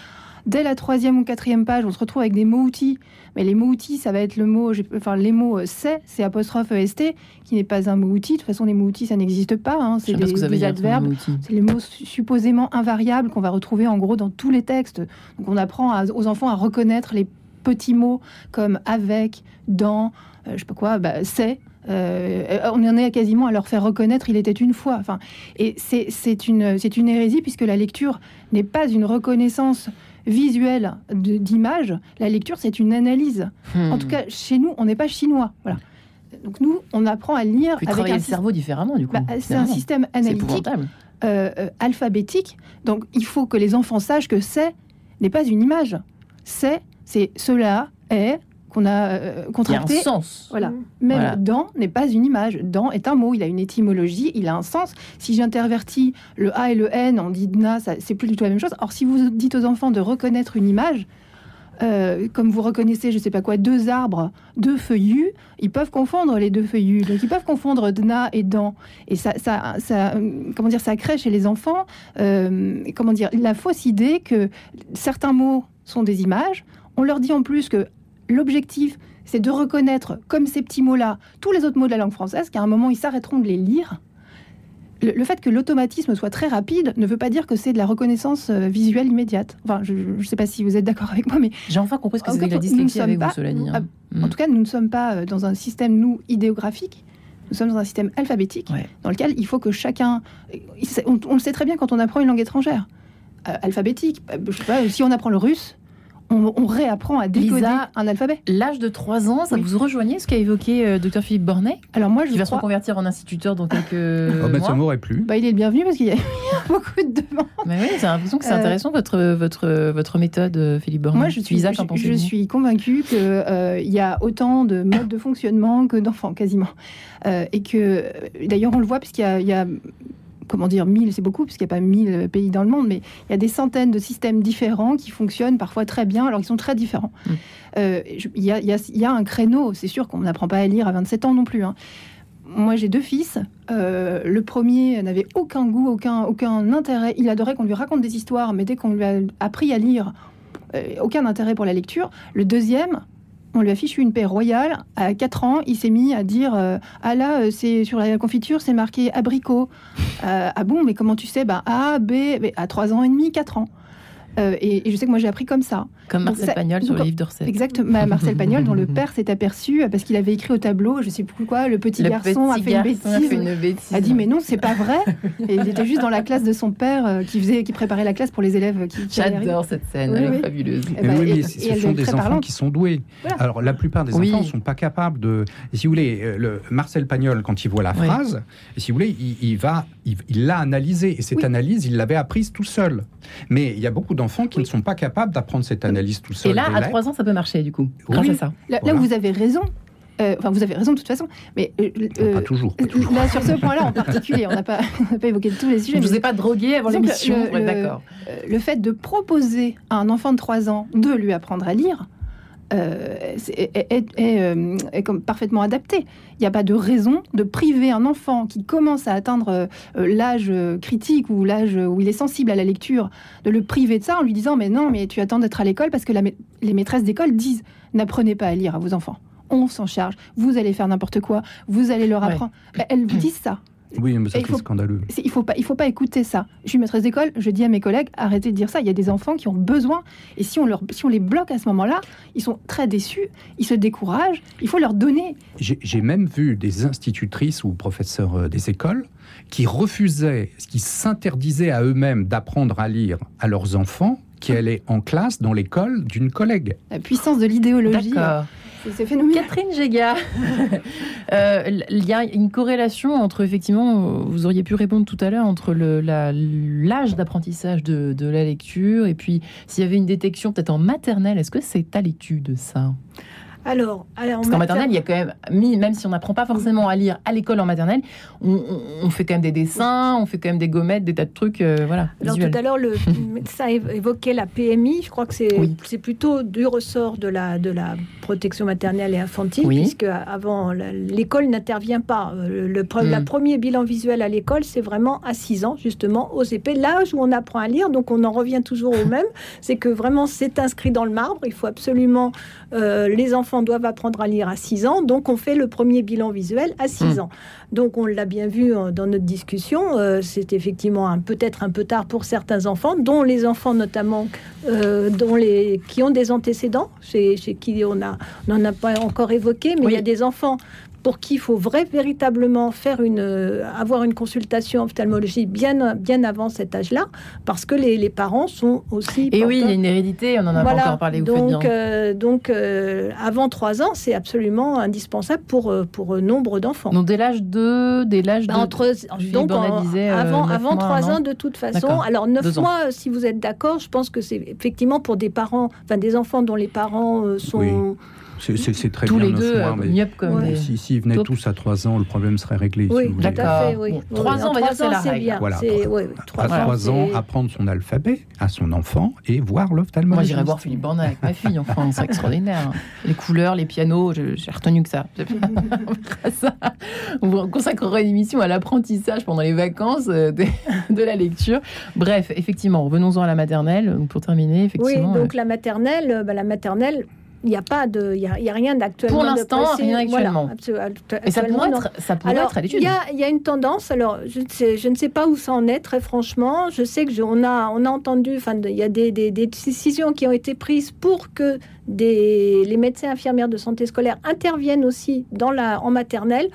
dès la troisième ou quatrième page, on se retrouve avec des mots-outils. Mais les mots-outils, ça va être le mot, enfin les mots euh, c'est, c'est apostrophe est, qui n'est pas un mot-outil. De toute façon, les mots-outils, ça n'existe pas. hein. C'est des, adverbes. C'est les mots su- supposément invariables qu'on va retrouver en gros dans tous les textes. Donc on apprend à- aux enfants à reconnaître les petits mots comme avec, dans, euh, je sais pas quoi, bah, c'est. Euh, on en est quasiment à leur faire reconnaître il était une fois. Enfin, et c'est une, c'est une hérésie puisque la lecture n'est pas une reconnaissance visuelle de- d'images. La lecture, c'est une analyse. Hmm. En tout cas, chez nous, on n'est pas chinois. Voilà. Donc nous, on apprend à lire Puis avec un le cerveau différemment, du coup. bah, c'est un système analytique euh, euh, alphabétique. Donc il faut que les enfants sachent que c'est n'est pas une image. C'est, c'est cela est qu'on a euh, Il y a un contracté. sens. Voilà. Mm. Même Voilà. dans n'est pas une image. Dans est un mot, il a une étymologie, il a un sens. Si j'intervertis le A et le N, on dit dna, ça, c'est plus du tout la même chose. Or, si vous dites aux enfants de reconnaître une image, euh, comme vous reconnaissez, je sais pas quoi, deux arbres, deux feuillus, ils peuvent confondre les deux feuillus. Donc, ils peuvent confondre dna et dans. Et ça, ça, ça, comment dire, ça crée chez les enfants, euh, comment dire, la fausse idée que certains mots sont des images. On leur dit en plus que l'objectif, c'est de reconnaître, comme ces petits mots-là, tous les autres mots de la langue française, qu'à un moment, ils s'arrêteront de les lire. Le, le fait que l'automatisme soit très rapide ne veut pas dire que c'est de la reconnaissance euh, visuelle immédiate. Enfin, je ne sais pas si vous êtes d'accord avec moi, mais J'ai enfin compris ce que c'était la dyslexie avec vous, pas- hein. Mm. en tout cas, nous ne sommes pas euh, dans un système, nous, idéographique. Nous sommes dans un système alphabétique Ouais. dans lequel il faut que chacun... On, on le sait très bien quand on apprend une langue étrangère. Euh, alphabétique, je sais pas, si on apprend le russe, on, on réapprend à décoder Lisa, un alphabet. L'âge de 3 ans, ça Oui. vous rejoignez ce qu'a évoqué euh, Dr Philippe Bornet, Alors moi, je qui va se reconvertir en instituteur dans quelques Oh, ça mois m'aurait plu. Bah, il est le bienvenu parce qu'il y, a il y a beaucoup de demandes. Mais oui, j'ai l'impression que c'est Euh, intéressant votre, votre, votre méthode, euh, Philippe Bornet. Moi, je suis, Lisa, je, je suis convaincue qu'il y a autant de modes de fonctionnement que d'enfants, quasiment. Euh, et que, d'ailleurs, on le voit, puisqu'il y a, il y a, comment dire, 1000, c'est beaucoup, puisqu'il n'y a pas 1000 pays dans le monde, mais il y a des centaines de systèmes différents qui fonctionnent parfois très bien, alors qu'ils sont très différents. Mm. Euh, y, y il y a un créneau, c'est sûr qu'on n'apprend pas à lire à 27 ans non plus. hein. Moi, j'ai deux fils. Euh, le premier n'avait aucun goût, aucun, aucun intérêt. Il adorait qu'on lui raconte des histoires, mais dès qu'on lui a appris à lire, euh, aucun intérêt pour la lecture. Le deuxième, on lui a fichu une paix royale. À 4 ans, il s'est mis à dire euh, Ah là, euh, c'est sur la confiture, c'est marqué abricot. Euh, ah bon, mais comment tu sais? Bah, A, B, à 3 ans et demi, 4 ans. Euh, et, et je sais que moi j'ai appris comme ça. Comme Marcel ça- Pagnol sur donc, le livre recettes. Exactement, Marcel Pagnol, dont le père s'est aperçu euh, parce qu'il avait écrit au tableau, je sais plus quoi, le petit Le garçon a fait une garçon a bêtise. fait une bêtise. A dit mais non, c'est pas vrai. Et il était juste dans la classe de son père euh, qui faisait, qui préparait la classe pour les élèves qui. J'adore cette scène, Oui, elle oui. est fabuleuse. Eh Mais ben, oui, et- mais et ce sont des enfants parlante. qui sont doués. Voilà. Alors, la plupart des Oui. enfants ne sont pas capables de. Et si vous voulez, le Marcel Pagnol, quand il voit la Oui. phrase, et si vous voulez, il, il va, il l'a analysée. Et cette Oui. analyse, il l'avait apprise tout seul. Mais il y a beaucoup d'enfants qui ne sont pas capables d'apprendre cette analyse tout seul. Et là, à. 3 ans, ça peut marcher, du coup, grâce Oui. à ça. Là, là Voilà. où vous avez raison, euh, enfin vous avez raison de toute façon, mais euh, euh, pas toujours. pas toujours. là sur ce point-là en particulier, on n'a pas, évoqué tous les sujets. Je ne vous ai pas drogué avant l'émission, d'accord. Le fait de proposer à un enfant de 3 ans de lui apprendre à lire euh, c'est- est, est- est, euh, est comme parfaitement adapté. Il n'y a pas de raison de priver un enfant qui commence à atteindre euh, l'âge critique ou l'âge où il est sensible à la lecture, de le priver de ça en lui disant mais non, mais tu attends d'être à l'école parce que la les maîtresses d'école disent n'apprenez pas à lire à vos enfants. On s'en charge, vous allez faire n'importe quoi, vous allez leur Ouais. apprendre. Elles vous disent ça. Oui, mais ça c'est scandaleux. Il faut pas, il faut pas écouter ça. Je suis maîtresse d'école, je dis à mes collègues, arrêtez de dire ça. Il y a des enfants qui ont besoin, et si on leur, si on les bloque à ce moment-là, ils sont très déçus, ils se découragent. Il faut leur donner. J'ai j'ai même vu des institutrices ou professeurs euh, des écoles qui refusaient, qui s'interdisaient à eux-mêmes d'apprendre à lire à leurs enfants qui allaient en classe dans l'école d'une collègue. La puissance de l'idéologie, c'est- phénoménal. Catherine Géga, Euh, il y a une corrélation entre, effectivement, vous auriez pu répondre tout à l'heure, entre l'âge d'apprentissage de, de la lecture et puis s'il y avait une détection peut-être en maternelle, est-ce que c'est à l'étude ça? Alors, alors, Parce qu'en maternelle, il y a quand même, même si on n'apprend pas forcément à lire à l'école en maternelle, on, fait quand même des dessins, on fait quand même des gommettes, des tas de trucs, euh, voilà, Alors visuels. tout à l'heure, le médecin évo- évoquait la PMI. Je crois que c'est Oui. plutôt du ressort de la, de la protection maternelle et infantile, Oui. puisque avant l'école n'intervient pas. Euh, Le, Mm. la premier bilan visuel à l'école, c'est vraiment à 6 ans, justement, aux épées, l'âge où on apprend à lire. Donc on en revient toujours au même, c'est que vraiment c'est inscrit dans le marbre. Il faut absolument, euh, les enfants doivent apprendre à lire à 6 ans. Donc on fait le premier bilan visuel à 6 Mm. ans. Donc on l'a bien vu euh, dans notre discussion, euh, c'est effectivement peut-être un peu tard pour certains enfants, dont les enfants notamment euh, dont les, qui ont des antécédents, chez, chez qui on n'en a pas encore évoqué, mais Oui. il y a des enfants pour qui il faut vrai, véritablement faire une, euh, avoir une consultation ophtalmologique bien, bien avant cet âge-là, parce que les, les parents sont aussi... Et oui, il y a une hérédité, on en a pas encore parlé, vous donc, bien. euh, donc euh, avant 3 ans, c'est absolument indispensable pour, pour nombre d'enfants. Donc dès l'âge de... Dès l'âge Bah, de... entre donc Bornet en- disait, euh, avant, avant mois, 3 un an. ans de toute façon. Alors 9 Deux ans. mois, si vous êtes d'accord, je pense que c'est effectivement pour des parents, enfin des enfants dont les parents euh, sont. Oui. C'est- très Tous bien les deux, mois, euh, mais comme Ouais. des... si- s'ils venaient Top. tous à 3 ans, le problème serait réglé. si Oui, D'accord. fait. Oui. Bon, Oui, trois en ans, on va dire, c'est la c'est règle. bien. Voilà, C'est- trois- oui, oui, trois À Voilà, 3 ans, apprendre son alphabet à son enfant et voir Moi, l'ophtalmologiste. j'irais voir Philippe Bornet avec ma fille, enfin, c'est extraordinaire. Les couleurs, les pianos, je- j'ai retenu que ça. Ça. On consacrera une émission à l'apprentissage pendant les vacances euh, de, de la lecture. Bref, effectivement, revenons-en à la maternelle pour terminer. Oui, Effectivement, donc la maternelle, euh, bah, la maternelle. Il n'y a pas de, il y a, il y a rien d'actuellement. Pour l'instant, rien actuellement. Voilà, et ça pourrait être, ça pourrait Alors, être à l'étude. il y a, il y a une tendance. Alors, je ne sais, je ne sais pas où ça en est, très franchement. Je sais que je- on a, on a entendu. Enfin, il y a des, des- des décisions qui ont été prises pour que des, les médecins infirmières de santé scolaire interviennent aussi dans la, en maternelle.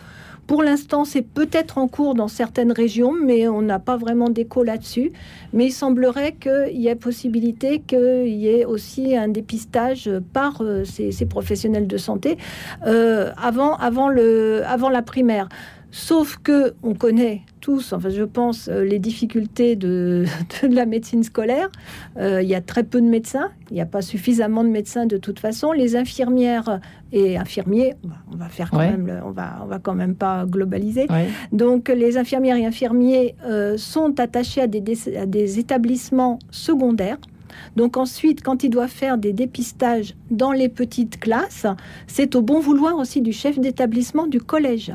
Pour l'instant, c'est peut-être en cours dans certaines régions, mais on n'a pas vraiment d'écho là-dessus. Mais il semblerait qu'il y ait possibilité qu'il y ait aussi un dépistage par euh, ces, professionnels de santé euh, avant, avant, le, avant la primaire. Sauf que on connaît tous, enfin je pense, euh, les difficultés de, de la médecine scolaire. Euh, il y a très peu de médecins, il n'y a pas suffisamment de médecins de toute façon. Les infirmières et infirmiers, on va, faire quand Ouais. même, le- on va, on va quand même pas globaliser. Ouais. Donc les infirmières et infirmiers euh, sont attachés à des, à des établissements secondaires. Donc ensuite, quand ils doivent faire des dépistages dans les petites classes, c'est au bon vouloir aussi du chef d'établissement du collège.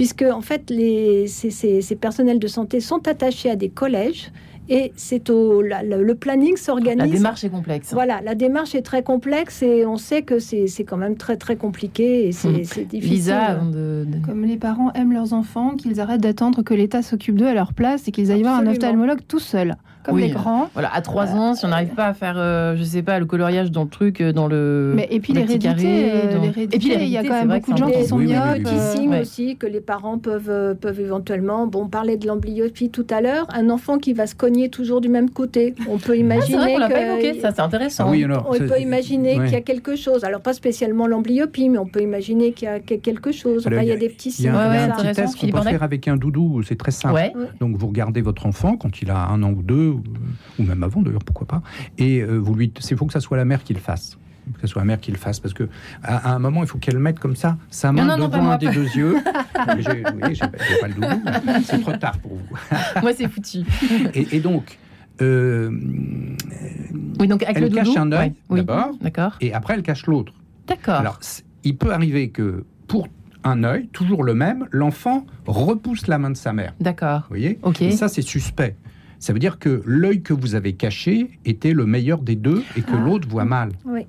Puisque en fait, les, ces, ces- ces personnels de santé sont attachés à des collèges et c'est au la- le, le planning La s'organise. démarche est complexe. Voilà, la démarche est très complexe et on sait que c'est c'est quand même très très compliqué et c'est Hmm. difficile. Lisa, avant de, de- Comme les parents aiment leurs enfants, qu'ils arrêtent d'attendre que l'État s'occupe d'eux à leur place et qu'ils aillent voir un ophtalmologue tout seuls, comme Oui. les grands. Voilà, à 3 ans, si on n'arrive pas à faire, euh, je sais pas, le coloriage dans le truc, euh, dans le. Mais, et puis l'hérédité, euh, dans- l'hérédité, Et puis il y a quand c'est même beaucoup que de gens c'est qui sont Oui, oui, myopes. oui, Petit euh, signe ouais. aussi que les parents peuvent, euh, peuvent éventuellement. Bon, on parlait de l'amblyopie tout à l'heure. Un enfant qui va se cogner toujours du même côté. On peut Ah, c'est imaginer vrai qu'on l'a que- pas évoqué, ça c'est intéressant. Ah oui, alors, on c'est- peut imaginer ouais. qu'il y a quelque chose. Alors pas spécialement l'amblyopie, mais on peut imaginer qu'il y a quelque chose. Enfin, il y a des petits Il y a, signes un- Ouais, il y a un petit test qu'on peut faire avec un doudou, c'est très simple. Ouais. Donc vous regardez votre enfant quand il a un an ou deux, ou, ou même avant d'ailleurs, pourquoi pas, et euh, vous lui, c'est faut que ça soit la mère qui le fasse. Que ce soit la mère qui le fasse, parce que à, à un moment, il faut qu'elle mette comme ça sa main Non, non, non, devant moi, un des deux yeux. Mais j'ai- oui, j'ai pas, j'ai pas le doudou, c'est trop tard pour vous. Moi, c'est foutu. Et, et donc, euh, Oui, donc avec Elle le cache un œil, ouais, d'abord. D'accord. et après, elle cache l'autre. D'accord. Alors, il peut arriver que pour un œil, toujours le même, l'enfant repousse la main de sa mère. D'accord. Vous voyez? Ok. Et ça, c'est suspect. Ça veut dire que l'œil que vous avez caché était le meilleur des deux et que Ah. l'autre voit mal. Oui.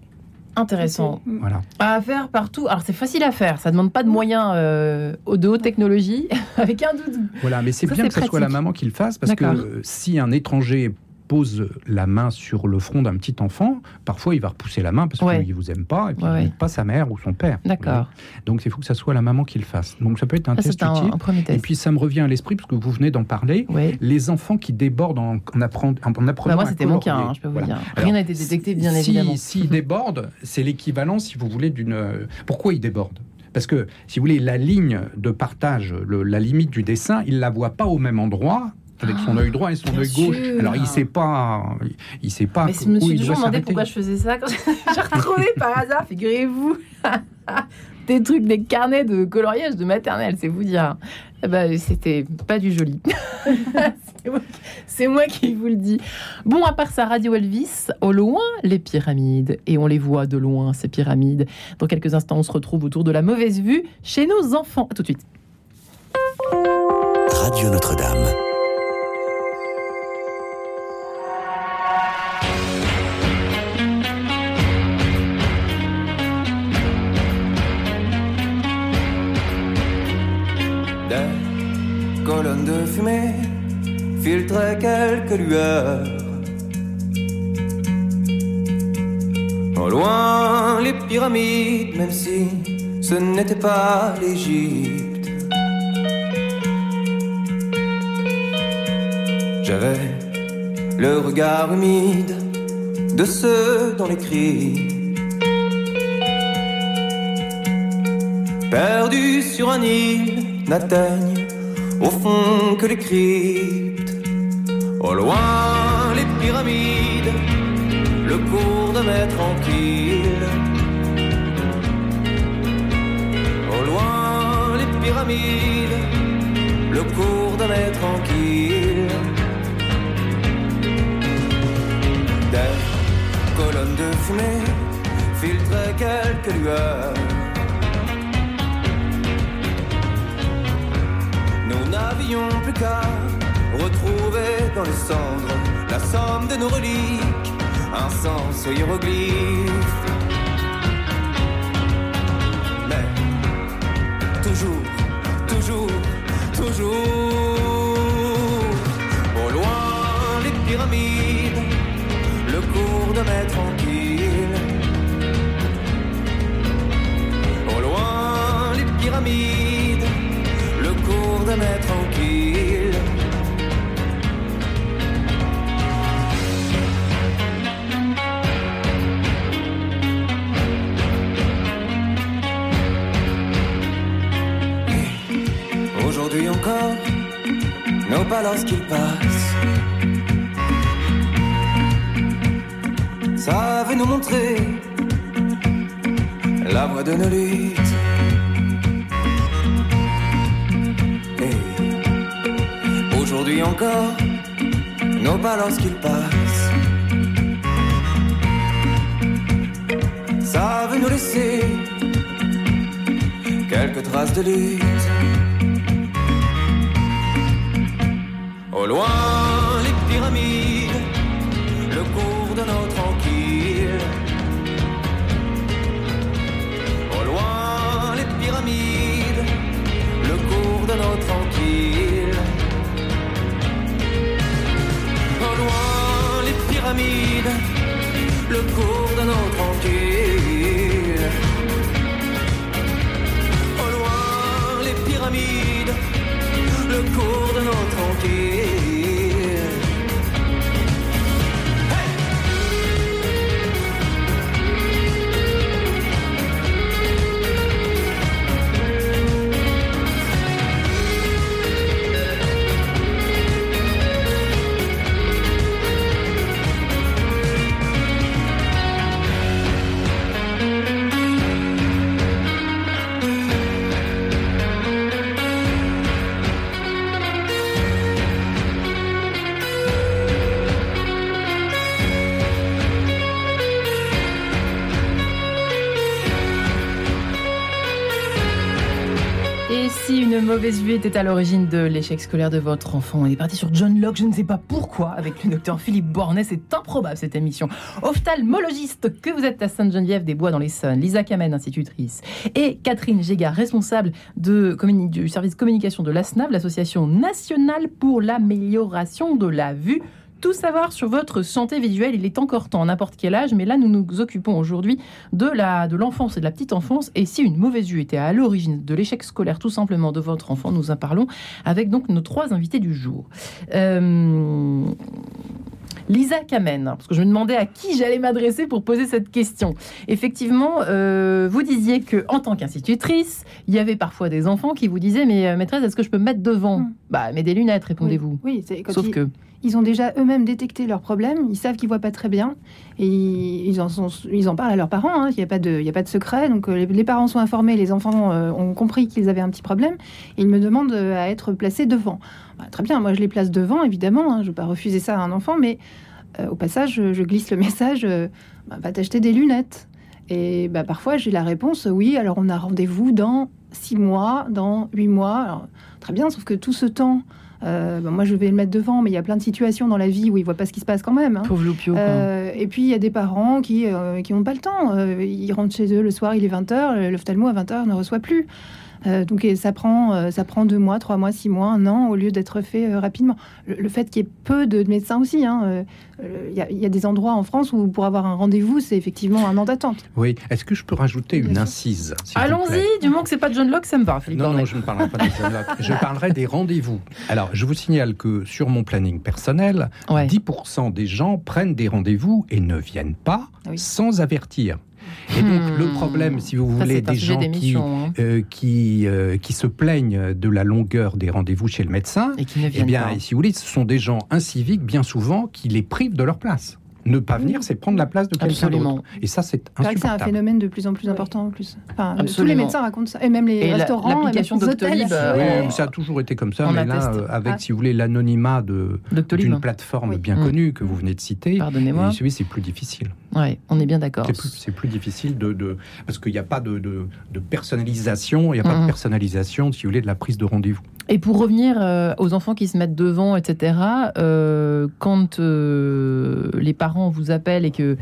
intéressant. Voilà. À faire partout. Alors c'est facile à faire, ça demande pas de moyens euh, de haute technologie avec un doudou. Voilà, mais c'est bien que ce soit la maman qui le fasse parce que euh, si un étranger pose la main sur le front d'un petit enfant, parfois il va repousser la main parce Ouais. qu'il vous aime pas et puis Ouais, il pas sa mère ou son père. D'accord. Donc il faut que ça soit la maman qui le fasse. Donc ça peut être un Ça, test un, utile. un premier Et test. puis ça me revient à l'esprit parce que vous venez d'en parler. Ouais. Les enfants qui débordent en, en, apprend- en apprenant Bah, moi, c'était mon cas, hein, je peux vous Voilà. dire. Alors, Rien n'a été détecté, bien si, évidemment. S'ils débordent, c'est l'équivalent, si vous voulez, d'une. euh, Pourquoi ils débordent Parce que, si vous voulez, la ligne de partage, le- la limite du dessin, il la voit pas au même endroit avec son œil droit et son Ah, œil gauche. sûr. Alors il sait pas, il- sait pas Mais je me suis toujours demandé pourquoi je faisais ça quand j'ai retrouvé par hasard, figurez-vous, des trucs, des carnets de coloriage de maternelle, c'est vous dire. Ben, c'était pas du joli. C'est moi- c'est moi qui vous le dis. Bon, à part ça, Radio Elvis, au loin, les pyramides. Et on les voit de loin, ces pyramides. Dans quelques instants, on se retrouve autour de la mauvaise vue chez nos enfants. À tout de suite. Radio Notre-Dame. Quelques lueurs. Au loin, les pyramides, même si ce n'était pas l'Égypte. J'avais le regard humide de ceux dont les cris Perdus sur un île n'atteignent au fond que les cryptes. Loin, les pyramides, le cours de mer tranquille. Au loin, les pyramides, le cours de mer tranquille. Des colonnes de fumée filtraient quelques lueurs. Nous n'avions plus qu'à retrouver dans les cendres la somme de nos reliques, un sens hiéroglyphe. Mais toujours, toujours, toujours, au loin les pyramides, le cours de mer tranquille. Au loin les pyramides, le cours de mer tranquille. Nos pas lorsqu'ils passent. Savent nous montrer la voie de nos luttes. Et aujourd'hui encore, nos pas lorsqu'ils passent. Savent nous laisser quelques traces de lutte. Loin, les pyramides, le cours de nos tranquilles. Au loin, les pyramides, le cours de nos tranquilles. Au loin, les pyramides, le cours de nos tranquilles. Au loin, les pyramides, le cours de nos tranquilles. Une mauvaise vue était à l'origine de l'échec scolaire de votre enfant On est parti sur John Locke, je ne sais pas pourquoi, avec le docteur Philippe Bornet. C'est improbable cette émission. Ophtalmologiste, que vous êtes à Sainte-Geneviève des Bois dans les L'Essonne. Lisa Kamen, institutrice. Et Catherine Gégard, responsable du service communication de l'ASNAV, l'Association nationale pour l'amélioration de la vue tout savoir sur votre santé visuelle. Il est encore temps, n'importe quel âge, mais là, nous nous occupons aujourd'hui de la de l'enfance et de la petite enfance. Et si une mauvaise vue était à l'origine de l'échec scolaire, tout simplement, de votre enfant, nous en parlons avec donc nos trois invités du jour. Euh, Lisa Kamen, parce que je me demandais à qui j'allais m'adresser pour poser cette question. Effectivement, euh, vous disiez que en tant qu'institutrice, il y avait parfois des enfants qui vous disaient mais euh, maîtresse, est-ce que je peux me mettre devant? Hmm. Bah, mais des lunettes, répondez-vous. Oui, c'est sauf que ils ont déjà eux-mêmes détecté leurs problèmes, ils savent qu'ils voient pas très bien et ils en, parlent à leurs parents. Hein. Il n'y a, pas de, a pas de secret. Donc euh, les, parents sont informés, les enfants euh, ont compris qu'ils avaient un petit problème ils me demandent euh, à être placés devant. Bah, très bien, moi je les place devant, évidemment. Hein. je ne vais pas refuser ça à un enfant, mais au passage, je, glisse le message bah, va t'acheter des lunettes. Et bah, parfois j'ai la réponse oui, alors on a rendez-vous dans six mois, dans huit mois. très bien, sauf que tout ce temps euh, ben, moi, je vais le mettre devant, mais il y a plein de situations dans la vie où il voit pas ce qui se passe quand même. Hein. Pauvre Loupio. Euh, et puis, il y a des parents qui euh, qui n'ont pas le temps. ils rentrent chez eux le soir, il est 20h, l'ophtalmo à 20h ne reçoit plus. Euh, donc ça prend, euh, ça prend deux mois, trois mois, six mois, un an, au lieu d'être fait euh, rapidement. Le, fait qu'il y ait peu de, médecins aussi, hein, il y, a des endroits en France où pour avoir un rendez-vous, c'est effectivement un an d'attente. Oui. Est-ce que je peux rajouter une incise Allons-y, du moment que c'est pas John Locke, ça me va. non, non, je ne parlerai pas de John Locke. je parlerai des rendez-vous. Alors, je vous signale que sur mon planning personnel, 10% des gens prennent des rendez-vous et ne viennent pas sans avertir. Et donc, le hmm. problème, si vous voulez, des gens qui, hein. euh, qui, euh, qui se plaignent de la longueur des rendez-vous chez le médecin, et qui ne eh bien, pas. si vous voulez, ce sont des gens inciviques, bien souvent, qui les privent de leur place. Ne pas venir, c'est prendre la place de quelqu'un d'autre. Et ça, c'est insupportable. C'est un phénomène de plus en plus important en plus. Enfin, tous les médecins racontent ça, et même les restaurants, l'application Doctolib. Euh, ça a toujours été comme ça, mais là, euh, avec, ah. si vous voulez, l'anonymat d'une plateforme bien mm. connue que vous venez de citer, pardonnez-moi, c'est plus difficile. Ouais, on est bien d'accord. C'est plus, difficile de, parce qu'il n'y a pas de, de, personnalisation, il n'y a pas de personnalisation, si vous voulez, de la prise de rendez-vous. Et pour revenir euh, aux enfants qui se mettent devant, etc., quand les parents vous appelle et que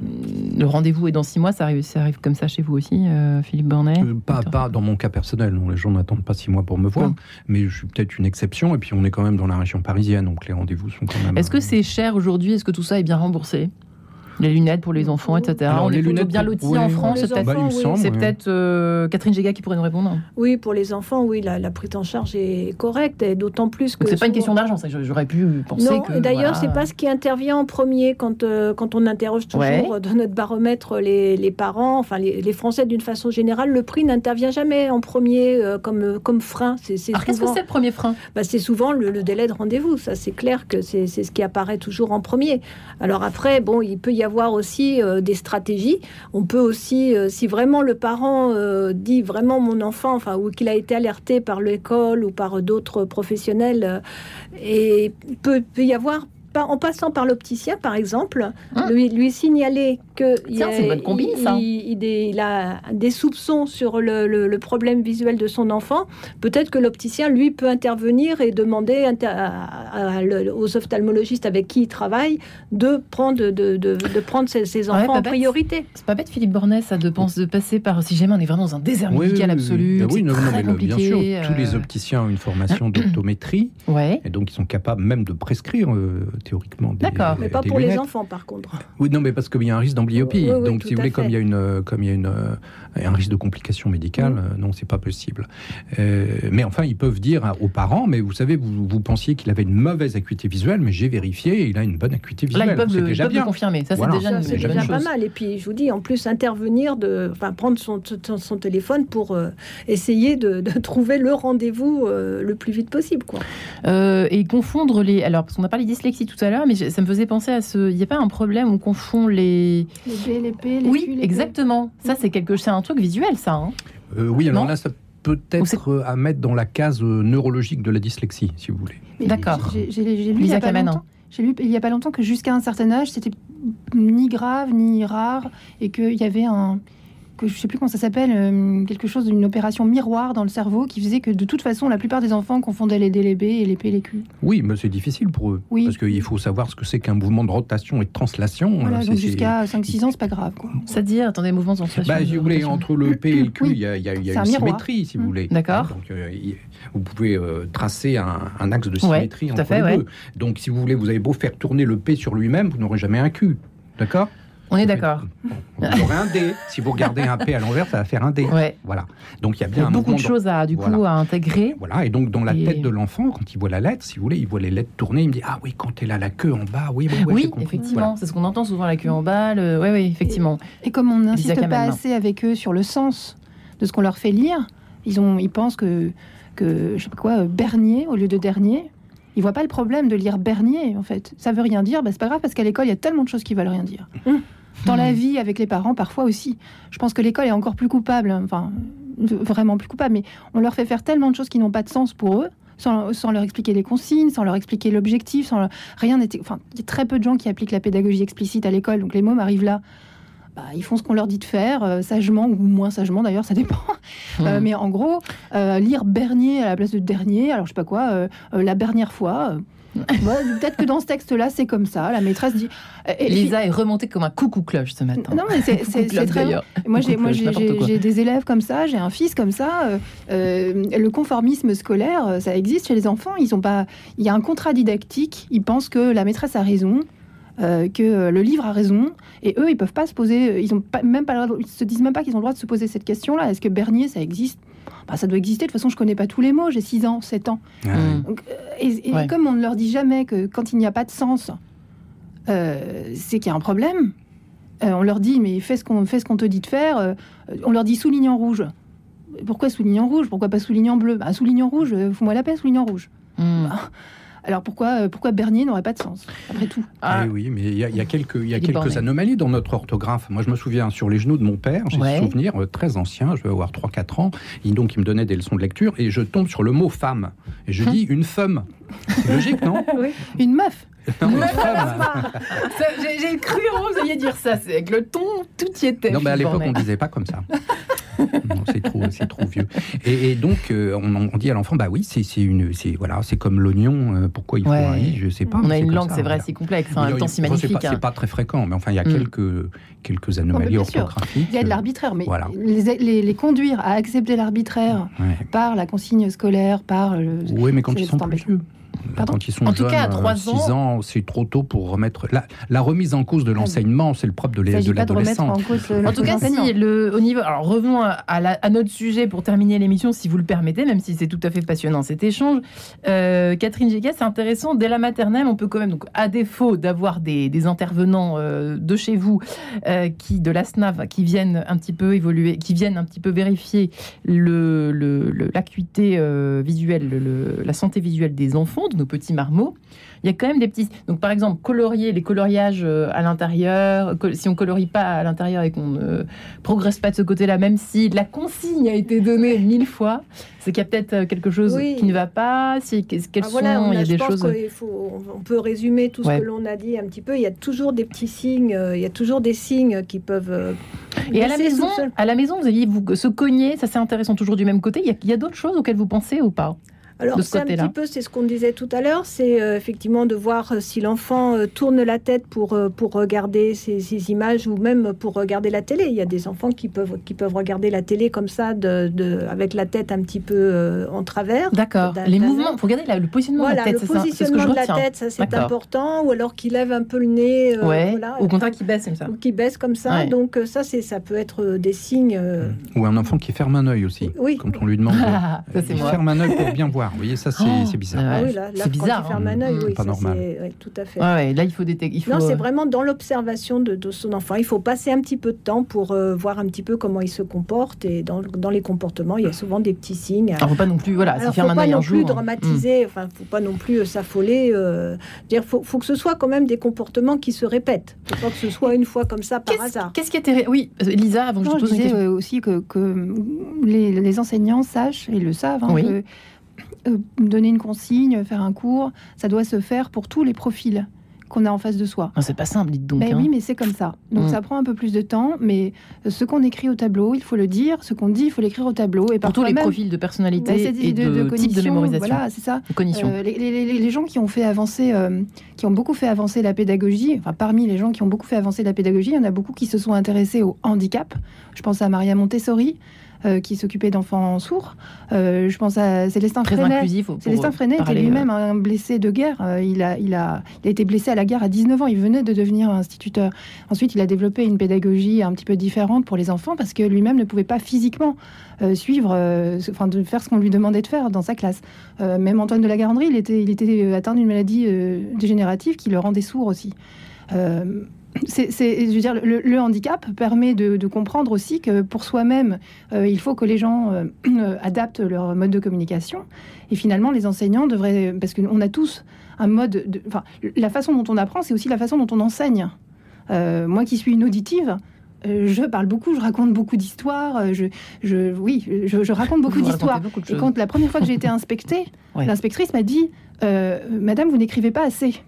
mm, le rendez-vous est dans six mois, ça arrive, ça arrive comme ça chez vous aussi, euh, Philippe Bornet? Euh, pas, pas dans mon cas personnel, non, les gens n'attendent pas six mois pour me voir, mais je suis peut-être une exception, et puis on est quand même dans la région parisienne, donc les rendez-vous sont quand même... Est-ce que c'est cher aujourd'hui? Est-ce que tout ça est bien remboursé? Les lunettes pour les enfants, etc. on les est lunettes bien lotis en France. C'est peut-être bah, euh, Catherine Géga qui pourrait nous répondre. Oui, pour les enfants, oui, la, prise en charge est correcte, et d'autant plus que. C'est pas une question d'argent, j'aurais pu penser non, que. D'ailleurs, c'est pas ce qui intervient en premier quand, euh, quand on interroge toujours dans notre baromètre les, les parents, enfin les, les Français d'une façon générale. Le prix n'intervient jamais en premier euh, comme, comme frein. Alors qu'est-ce que c'est le premier frein? Bah, C'est souvent le, le, délai de rendez-vous. Ça, c'est clair que c'est ce qui apparaît toujours en premier. Alors après, bon, il peut y avoir aussi euh, des stratégies. On peut aussi, euh, si vraiment le parent euh, dit vraiment mon enfant, enfin, ou qu'il a été alerté par l'école ou par d'autres professionnels, et peut y avoir en passant par l'opticien, par exemple, hein lui, lui signaler qu'il il, a des soupçons sur le, problème visuel de son enfant, peut-être que l'opticien, lui, peut intervenir et demander aux ophtalmologistes avec qui il travaille de prendre, de, prendre ses, enfants en priorité. C'est pas bête, Philippe Bornet, ça, de, pense, de passer par... Si jamais on est vraiment dans un désert médical absolu, oui, non, non, bien sûr, tous les euh. opticiens ont une formation d'optométrie, et donc ils sont capables même de prescrire euh, théoriquement. D'accord, mais pas pour les enfants par contre. Oui, non, mais parce qu'il y a un risque d'amblyopie. Donc, si vous voulez, comme il y a une, comme il y a une, euh, un risque de complications médicales, mm. euh, non, c'est pas possible. Euh, mais enfin, ils peuvent dire aux parents, mais vous savez, vous, vous pensiez qu'il avait une mauvaise acuité visuelle, mais j'ai vérifié, il a une bonne acuité visuelle. Là, ils peuvent, le, déjà bien. confirmer. Ça, c'est déjà, c'est déjà pas mal. Et puis, je vous dis, en plus, intervenir, de, enfin, prendre son, son téléphone pour essayer de, de, trouver le rendez-vous le plus vite possible, quoi. et confondre les. Alors, parce qu'on a parlé dyslexie tout à l'heure, mais ça me faisait penser à ce. Il n'y a pas un problème, on confond les. Les B, les P, les Oui, Q, les exactement. Ça, c'est quelque c'est un truc visuel, ça. Hein euh, oui, alors là, ça peut être euh, à mettre dans la case euh, neurologique de la dyslexie, si vous voulez. D'accord. J'ai lu il y a pas longtemps. J'ai lu il n'y a pas longtemps que jusqu'à un certain âge, c'était ni grave ni rare et qu'il y avait un, que je sais plus comment ça s'appelle, euh, quelque chose d'une opération miroir dans le cerveau qui faisait que de toute façon, la plupart des enfants confondaient les D, les B et les P, les Q. Oui, mais c'est difficile pour eux. Oui. Parce qu'il faut savoir ce que c'est qu'un mouvement de rotation et de translation. Voilà, Euh, donc c'est- jusqu'à 5-6 ans, c'est pas grave. C'est-à-dire, attendez, mouvements de sensation. Bah, si vous voulez, entre le P et le Q, Oui. il y a, il y a- il y a C'est un une symétrie, si vous Mm. voulez. D'accord. Donc, euh, vous pouvez euh, tracer un, un axe de symétrie entre fait, les ouais. deux. Donc, si vous voulez, vous avez beau faire tourner le P sur lui-même, vous n'aurez jamais un Q. D'accord? On est d'accord. Vous aurez un D. Si vous regardez un P à l'envers, ça va faire un D. Ouais. Voilà. Donc, il y a Il y bien a un beaucoup de choses à, du coup, Voilà. à intégrer. Voilà, et donc dans la Et- tête de l'enfant, quand il voit la lettre, si vous voulez, il voit les lettres tourner, il me dit Ah oui, quand elle a la queue en bas, oui, oui, oui, j'ai oui, effectivement, Voilà. c'est ce qu'on entend souvent, la queue en bas. Le... Oui, oui, effectivement. Et comme on n'insiste pas assez avec eux sur le sens de ce qu'on leur fait lire, ils, ont, ils pensent que, que, je sais pas quoi, Bernier au lieu de dernier. Ils voient pas le problème de lire Bernier, en fait. Ça veut rien dire, bah, c'est pas grave, parce qu'à l'école, il y a tellement de choses qui veulent rien dire. Dans la vie, avec les parents, parfois aussi. Je pense que l'école est encore plus coupable, hein, enfin, vraiment plus coupable, mais on leur fait faire tellement de choses qui n'ont pas de sens pour eux, sans, sans leur expliquer les consignes, sans leur expliquer l'objectif, sans leur- rien n'était. Enfin, il y a très peu de gens qui appliquent la pédagogie explicite à l'école, donc les mômes arrivent là. Bah, ils font ce qu'on leur dit de faire, euh, sagement ou moins sagement d'ailleurs, ça dépend. Euh, Hmm. mais en gros, euh, lire Bernier à la place de dernier, alors je sais pas quoi, euh, euh, la dernière fois. euh, Peut-être que dans ce texte-là, c'est comme ça. La maîtresse dit. euh, et- Lisa est remontée comme un coucou cloche ce matin. non, mais c'est- très. Moi, j'ai des élèves comme ça, j'ai un fils comme ça. euh, euh, le conformisme scolaire, euh, ça existe chez les enfants. Ils ont pas. Il y a un contrat didactique. Ils pensent que la maîtresse a raison. Euh, que euh, le livre a raison et eux ils peuvent pas se poser ils ont pas, même pas le droit de- ils se disent même pas qu'ils ont le droit de se poser cette question là est-ce que Bernier ça existe? Bah, ça doit exister de toute façon je connais pas tous les mots j'ai 6 ans 7 ans Ah, donc, euh, et, et Ouais. comme on ne leur dit jamais que quand il n'y a pas de sens, euh, c'est qu'il y a un problème. Euh, on leur dit, mais fais ce qu'on fait ce qu'on te dit de faire. Euh, on leur dit souligne en rouge. Pourquoi souligne en rouge? Pourquoi pas souligne en bleu? Bah, Souligne en rouge, euh, fous-moi la paix, souligne en rouge. Hmm. Alors pourquoi, euh, pourquoi Bernier n'aurait pas de sens Après tout? Ah, Eh oui, mais il y a, il y a quelques, il y a Il est quelques borné. anomalies dans notre orthographe. Moi, je me souviens sur les genoux de mon père, j'ai Ouais. ce souvenir euh, très ancien, je vais avoir 3-4 ans, il, donc il me donnait des leçons de lecture et je tombe sur le mot femme. Et je dis une femme. C'est logique, non? Une meuf Non. Ça, J'ai cru vous alliez dire ça. C'est avec le ton, tout y était. Non, mais à l'époque, on Bornet. disait pas comme ça. C'est trop, c'est trop vieux. Et, et donc, euh, on, on dit à l'enfant, bah oui, c'est c'est une, c'est voilà, c'est comme l'oignon. euh, pourquoi il faut Ouais. un i Je sais pas. On a c'est une langue, c'est vrai, voilà. si complexe. A- temps, c'est magnifique. pas- C'est hein. pas très fréquent, mais enfin, il y a Mm. quelques, quelques anomalies orthographiques. Il y a de l'arbitraire, mais Voilà. les, les- les conduire à accepter l'arbitraire Ouais. par la consigne scolaire, par le... Oui, mais quand c'est ils sont c'est plus vieux. Pardon quand ils sont En tout jeunes, cas, à euh, trois 6 ans- ans, c'est trop tôt pour remettre. La, la remise en cause de l'enseignement, c'est le propre de l'adolescent. en tout cas, si le, au niveau, alors revenons à, à la- à notre sujet pour terminer l'émission, si vous le permettez, même si c'est tout à fait passionnant cet échange. Euh, Catherine Géga, c'est intéressant. Dès la maternelle, on peut quand même, donc à défaut d'avoir des, des intervenants euh, de chez vous, euh, qui de la SNAV, qui viennent un petit peu évoluer, qui viennent un petit peu vérifier le, le- le- l'acuité euh, visuelle, le- la santé visuelle des enfants, nos petits marmots. Il y a quand même des petits. Donc, par exemple, colorier les coloriages euh, à l'intérieur. Si on colorie pas à l'intérieur et qu'on ne progresse pas de ce côté-là, même si la consigne a été donnée mille fois, c'est qu'il y a peut-être euh, quelque chose Oui. qui ne va pas. Si, quelles Ah, voilà, sont on Il y a des choses. faut- on peut résumer tout Ouais. ce que l'on a dit un petit peu. Il y a toujours des petits signes, euh, il y a toujours des signes qui peuvent. Et à la maison, à la maison, vous aviez vous se cogner. Ça, c'est intéressant, toujours du même côté. Il y a, il y a d'autres choses auxquelles vous pensez ou pas? Alors ce c'est un petit peu, c'est ce qu'on disait tout à l'heure, c'est euh, effectivement de voir euh, si l'enfant euh, tourne la tête pour euh, pour regarder ces, ces images ou même pour regarder la télé. Il y a des enfants qui peuvent qui peuvent regarder la télé comme ça, de, de- avec la tête un petit peu euh, en travers. D'accord. Les mouvements. faut regarder le positionnement Voilà, de la le tête. c'est ça, c'est ce que positionnement je de la tête, ça c'est important. Ou alors qu'il lève un peu le nez. euh, ouais. voilà, Au contraire, qui baisse comme ça. ou qui baisse comme ça. Ouais. Donc ça, c'est ça peut être des signes. euh, Ou un enfant qui ferme un œil aussi. Oui. Quand on lui demande. de- Ah, ça, c'est il moi. ferme un œil pour bien voir. Vous voyez, ça, c'est Oh, c'est bizarre. ouais. ah oui, là, là, c'est quand bizarre, il ferme hein. un œil, Mm, oui, pas ça, normal. ouais, tout à fait. Ouais, ouais, là, il faut détecter. Il faut, Non, c'est euh, vraiment dans l'observation de, de son enfant. Il faut passer un petit peu de temps pour euh, voir un petit peu comment il se comporte. Et dans, dans les comportements, il y a souvent des petits signes. Alors, faut pas non plus. Voilà, Alors, faut un pas non plus jour. dramatiser, enfin, faut pas non plus euh, s'affoler. Euh, dire, faut, faut que ce soit quand même des comportements qui se répètent. Faut pas que ce soit une fois comme ça par Qu'est-ce hasard. qu'est-ce qui a été. Oui, Lisa, avant que je te pose une disais question. aussi que, que les, les enseignants sachent, et ils le savent, hein, Oui. que euh, donner une consigne, faire un cours, ça doit se faire pour tous les profils. qu'on a en face de soi. c'est pas simple, dites donc. Ben hein. oui, mais c'est comme ça. Donc Mm. ça prend un peu plus de temps, mais ce qu'on écrit au tableau, il faut le dire. Ce qu'on dit, il faut l'écrire au tableau. Et Pour tous les même- profils de personnalité Ben, et de, type de cognition, mémorisation. Voilà, c'est ça. De. Euh, les, les- les- les gens qui ont fait avancer, euh, qui ont beaucoup fait avancer la pédagogie, enfin parmi les gens qui ont beaucoup fait avancer la pédagogie, il y en a beaucoup qui se sont intéressés au handicap. Je pense à Maria Montessori, euh, qui s'occupait d'enfants sourds. Euh, je pense à Célestin Très Freinet. Célestin Freinet était lui-même euh, un blessé de guerre. Il, a, il, a, il a été blessé à la guerre à 19 ans. Il venait de devenir instituteur. Ensuite, il a développé une pédagogie un petit peu différente pour les enfants parce que lui-même ne pouvait pas physiquement suivre, enfin, de faire ce qu'on lui demandait de faire dans sa classe. Même Antoine de la Garandrie, il était, il était atteint d'une maladie dégénérative qui le rendait sourd aussi. Euh, c'est, c'est- je veux dire, le, le handicap permet de, de comprendre aussi que pour soi-même, euh, il faut que les gens euh, adaptent leur mode de communication. Et finalement, les enseignants devraient, parce qu'on a tous un mode, de, enfin, la façon dont on apprend, c'est aussi la façon dont on enseigne. Euh, moi qui suis une auditive, je parle beaucoup, je raconte beaucoup d'histoires, je, je, oui, je, je raconte beaucoup Vous d'histoires. beaucoup Et quand la première fois que j'ai été inspectée, Ouais. l'inspectrice m'a dit Madame, vous n'écrivez pas assez.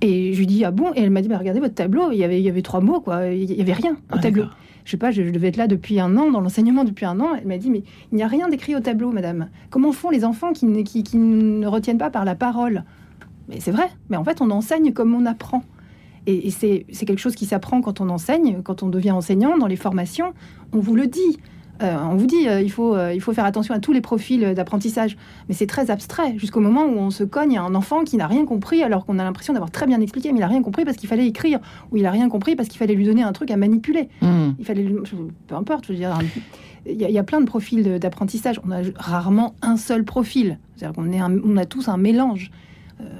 Et je lui dis Ah bon? Et elle m'a dit bah, Regardez votre tableau, il y, avait, il y avait trois mots, quoi. Il n'y avait rien au Ah, tableau. Je sais pas, je, je devais être là depuis un an, dans l'enseignement depuis un an. Elle m'a dit Mais il n'y a rien d'écrit au tableau, madame. Comment font les enfants qui, ne- qui, qui ne retiennent pas par la parole? Mais c'est vrai, mais en fait, on enseigne comme on apprend. Et, c'est quelque chose qui s'apprend quand on enseigne, quand on devient enseignant, dans les formations. On vous le dit. Euh, on vous dit, euh, il, faut, euh, il faut faire attention à tous les profils euh, d'apprentissage. Mais c'est très abstrait, jusqu'au moment où on se cogne à un enfant qui n'a rien compris, alors qu'on a l'impression d'avoir très bien expliqué, mais il n'a rien compris parce qu'il fallait écrire, ou il n'a rien compris parce qu'il fallait lui donner un truc à manipuler. Hmm. Il fallait, lui- peu importe, je veux dire, il y, a- il y a plein de profils d'apprentissage. On a rarement un seul profil. C'est-à-dire qu'on on a tous un mélange,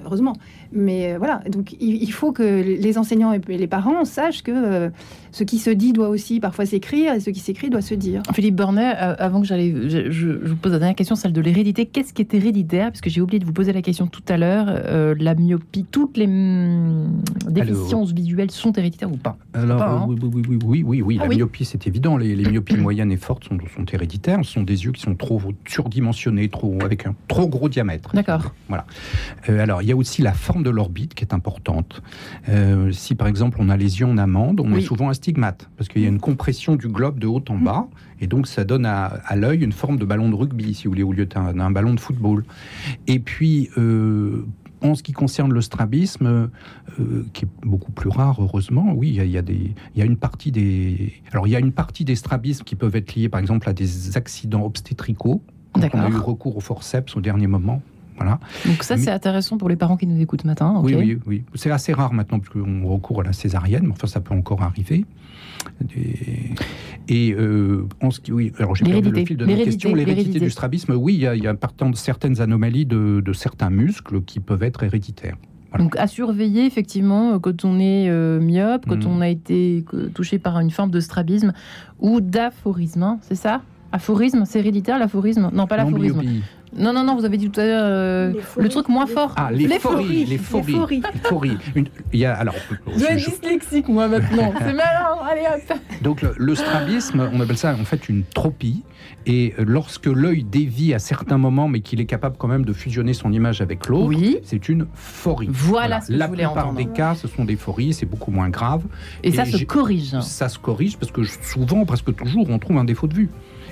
heureusement. Mais euh, voilà, donc il, il faut que les enseignants et les parents sachent que euh, ce qui se dit doit aussi parfois s'écrire et ce qui s'écrit doit se dire. Philippe Bornet, euh, avant que j'allais, je, je- je vous pose la dernière question, celle de l'hérédité. Qu'est-ce qui est héréditaire? Parce que j'ai oublié de vous poser la question tout à l'heure. Euh, la myopie, toutes les hum, déficiences visuelles sont héréditaires ou pas? Alors, Pas, hein? oui, oui, oui, oui, oui, oui, oui, Ah la oui? myopie, c'est évident. Les, les myopies moyennes et fortes sont, sont héréditaires. Ce sont des yeux qui sont trop surdimensionnés, trop, avec un trop gros diamètre. D'accord. Voilà. Euh, alors, il y a aussi la forme de l'orbite qui est importante. Euh, si, par exemple, on a les yeux en amande, on Oui. a souvent un stigmate, parce qu'il y a une compression du globe de haut en bas, et donc ça donne à, à l'œil une forme de ballon de rugby, si vous voulez, au lieu d'un ballon de football. Et puis, euh, en ce qui concerne le strabisme, euh, qui est beaucoup plus rare, heureusement, oui, il y a, il y a des, il y a une partie des, alors il y a une partie des strabismes qui peuvent être liés, par exemple, à des accidents obstétricaux. Quand on a eu recours au forceps au dernier moment, voilà. Donc ça, c'est intéressant pour les parents qui nous écoutent matin. Oui, oui, oui. C'est assez rare maintenant parce qu'on recourt à la césarienne, mais enfin ça peut encore arriver. Et, et, euh, en ce qui, oui, alors j'ai perdu le fil de la question. L'hérédité du strabisme, oui, il y a, il y a partant- certaines anomalies de, de certains muscles qui peuvent être héréditaires. Voilà. Donc à surveiller effectivement euh, quand on est euh, myope, quand Mm. on a été touché par une forme de strabisme ou d'aphorisme, hein, c'est ça? Aphorisme, c'est héréditaire l'aphorisme? Non, pas l'aphorisme. Non, non, non, vous avez dit tout à l'heure euh, le truc moins fort. Ah, les, Les phories, phories, les les phories, phories. les phories. Une- il y a alors. Je je- dyslexique moi maintenant. c'est malin, allez hop. Donc le, le strabisme, on appelle ça en fait une tropie. Et euh, lorsque l'œil dévie à certains moments, mais qu'il est capable quand même de fusionner son image avec l'autre, Oui. c'est une phorie. Voilà ce que La je voulais plupart entendre. des cas, ce sont des phories, c'est beaucoup moins grave. Et, ça Et se corrige. Ça se corrige parce que souvent, presque toujours, on trouve un défaut de vue.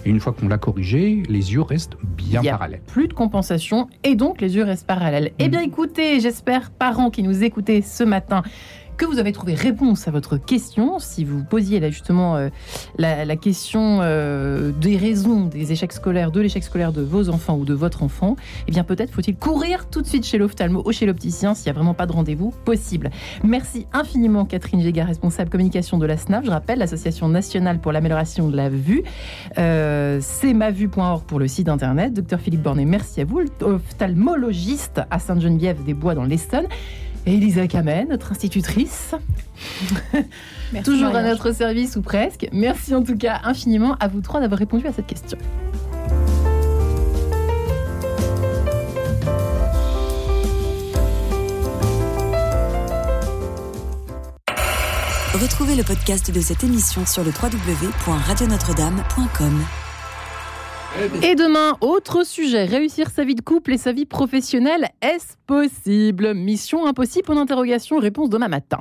Et une fois qu'on l'a corrigé, les yeux restent bien Il y a parallèles. Plus de compensation et donc les yeux restent parallèles. Eh bien écoutez, j'espère, parents qui nous écoutez ce matin, que vous avez trouvé réponse à votre question. Si vous posiez là justement euh, la, question euh, des raisons des échecs scolaires, de l'échec scolaire de vos enfants ou de votre enfant, eh bien peut-être faut-il courir tout de suite chez l'ophtalmo ou chez l'opticien s'il n'y a vraiment pas de rendez-vous possible. Merci infiniment Catherine Géga, responsable communication de la SNAF. Je rappelle, l'Association nationale pour l'amélioration de la vue. Euh, c'est mavue.org pour le site internet. Docteur Philippe Bornet, merci à vous. Ophtalmologiste à Sainte-Geneviève-des-Bois dans l'Essonne. Et Elisa Kamen, notre institutrice. Merci, Toujours à notre service ou presque. Merci en tout cas infiniment à vous trois d'avoir répondu à cette question. Retrouvez le podcast de cette émission sur le www.radionotre-dame.com. Et demain, autre sujet, réussir sa vie de couple et sa vie professionnelle, est-ce possible? Mission impossible, en interrogation, réponse demain matin.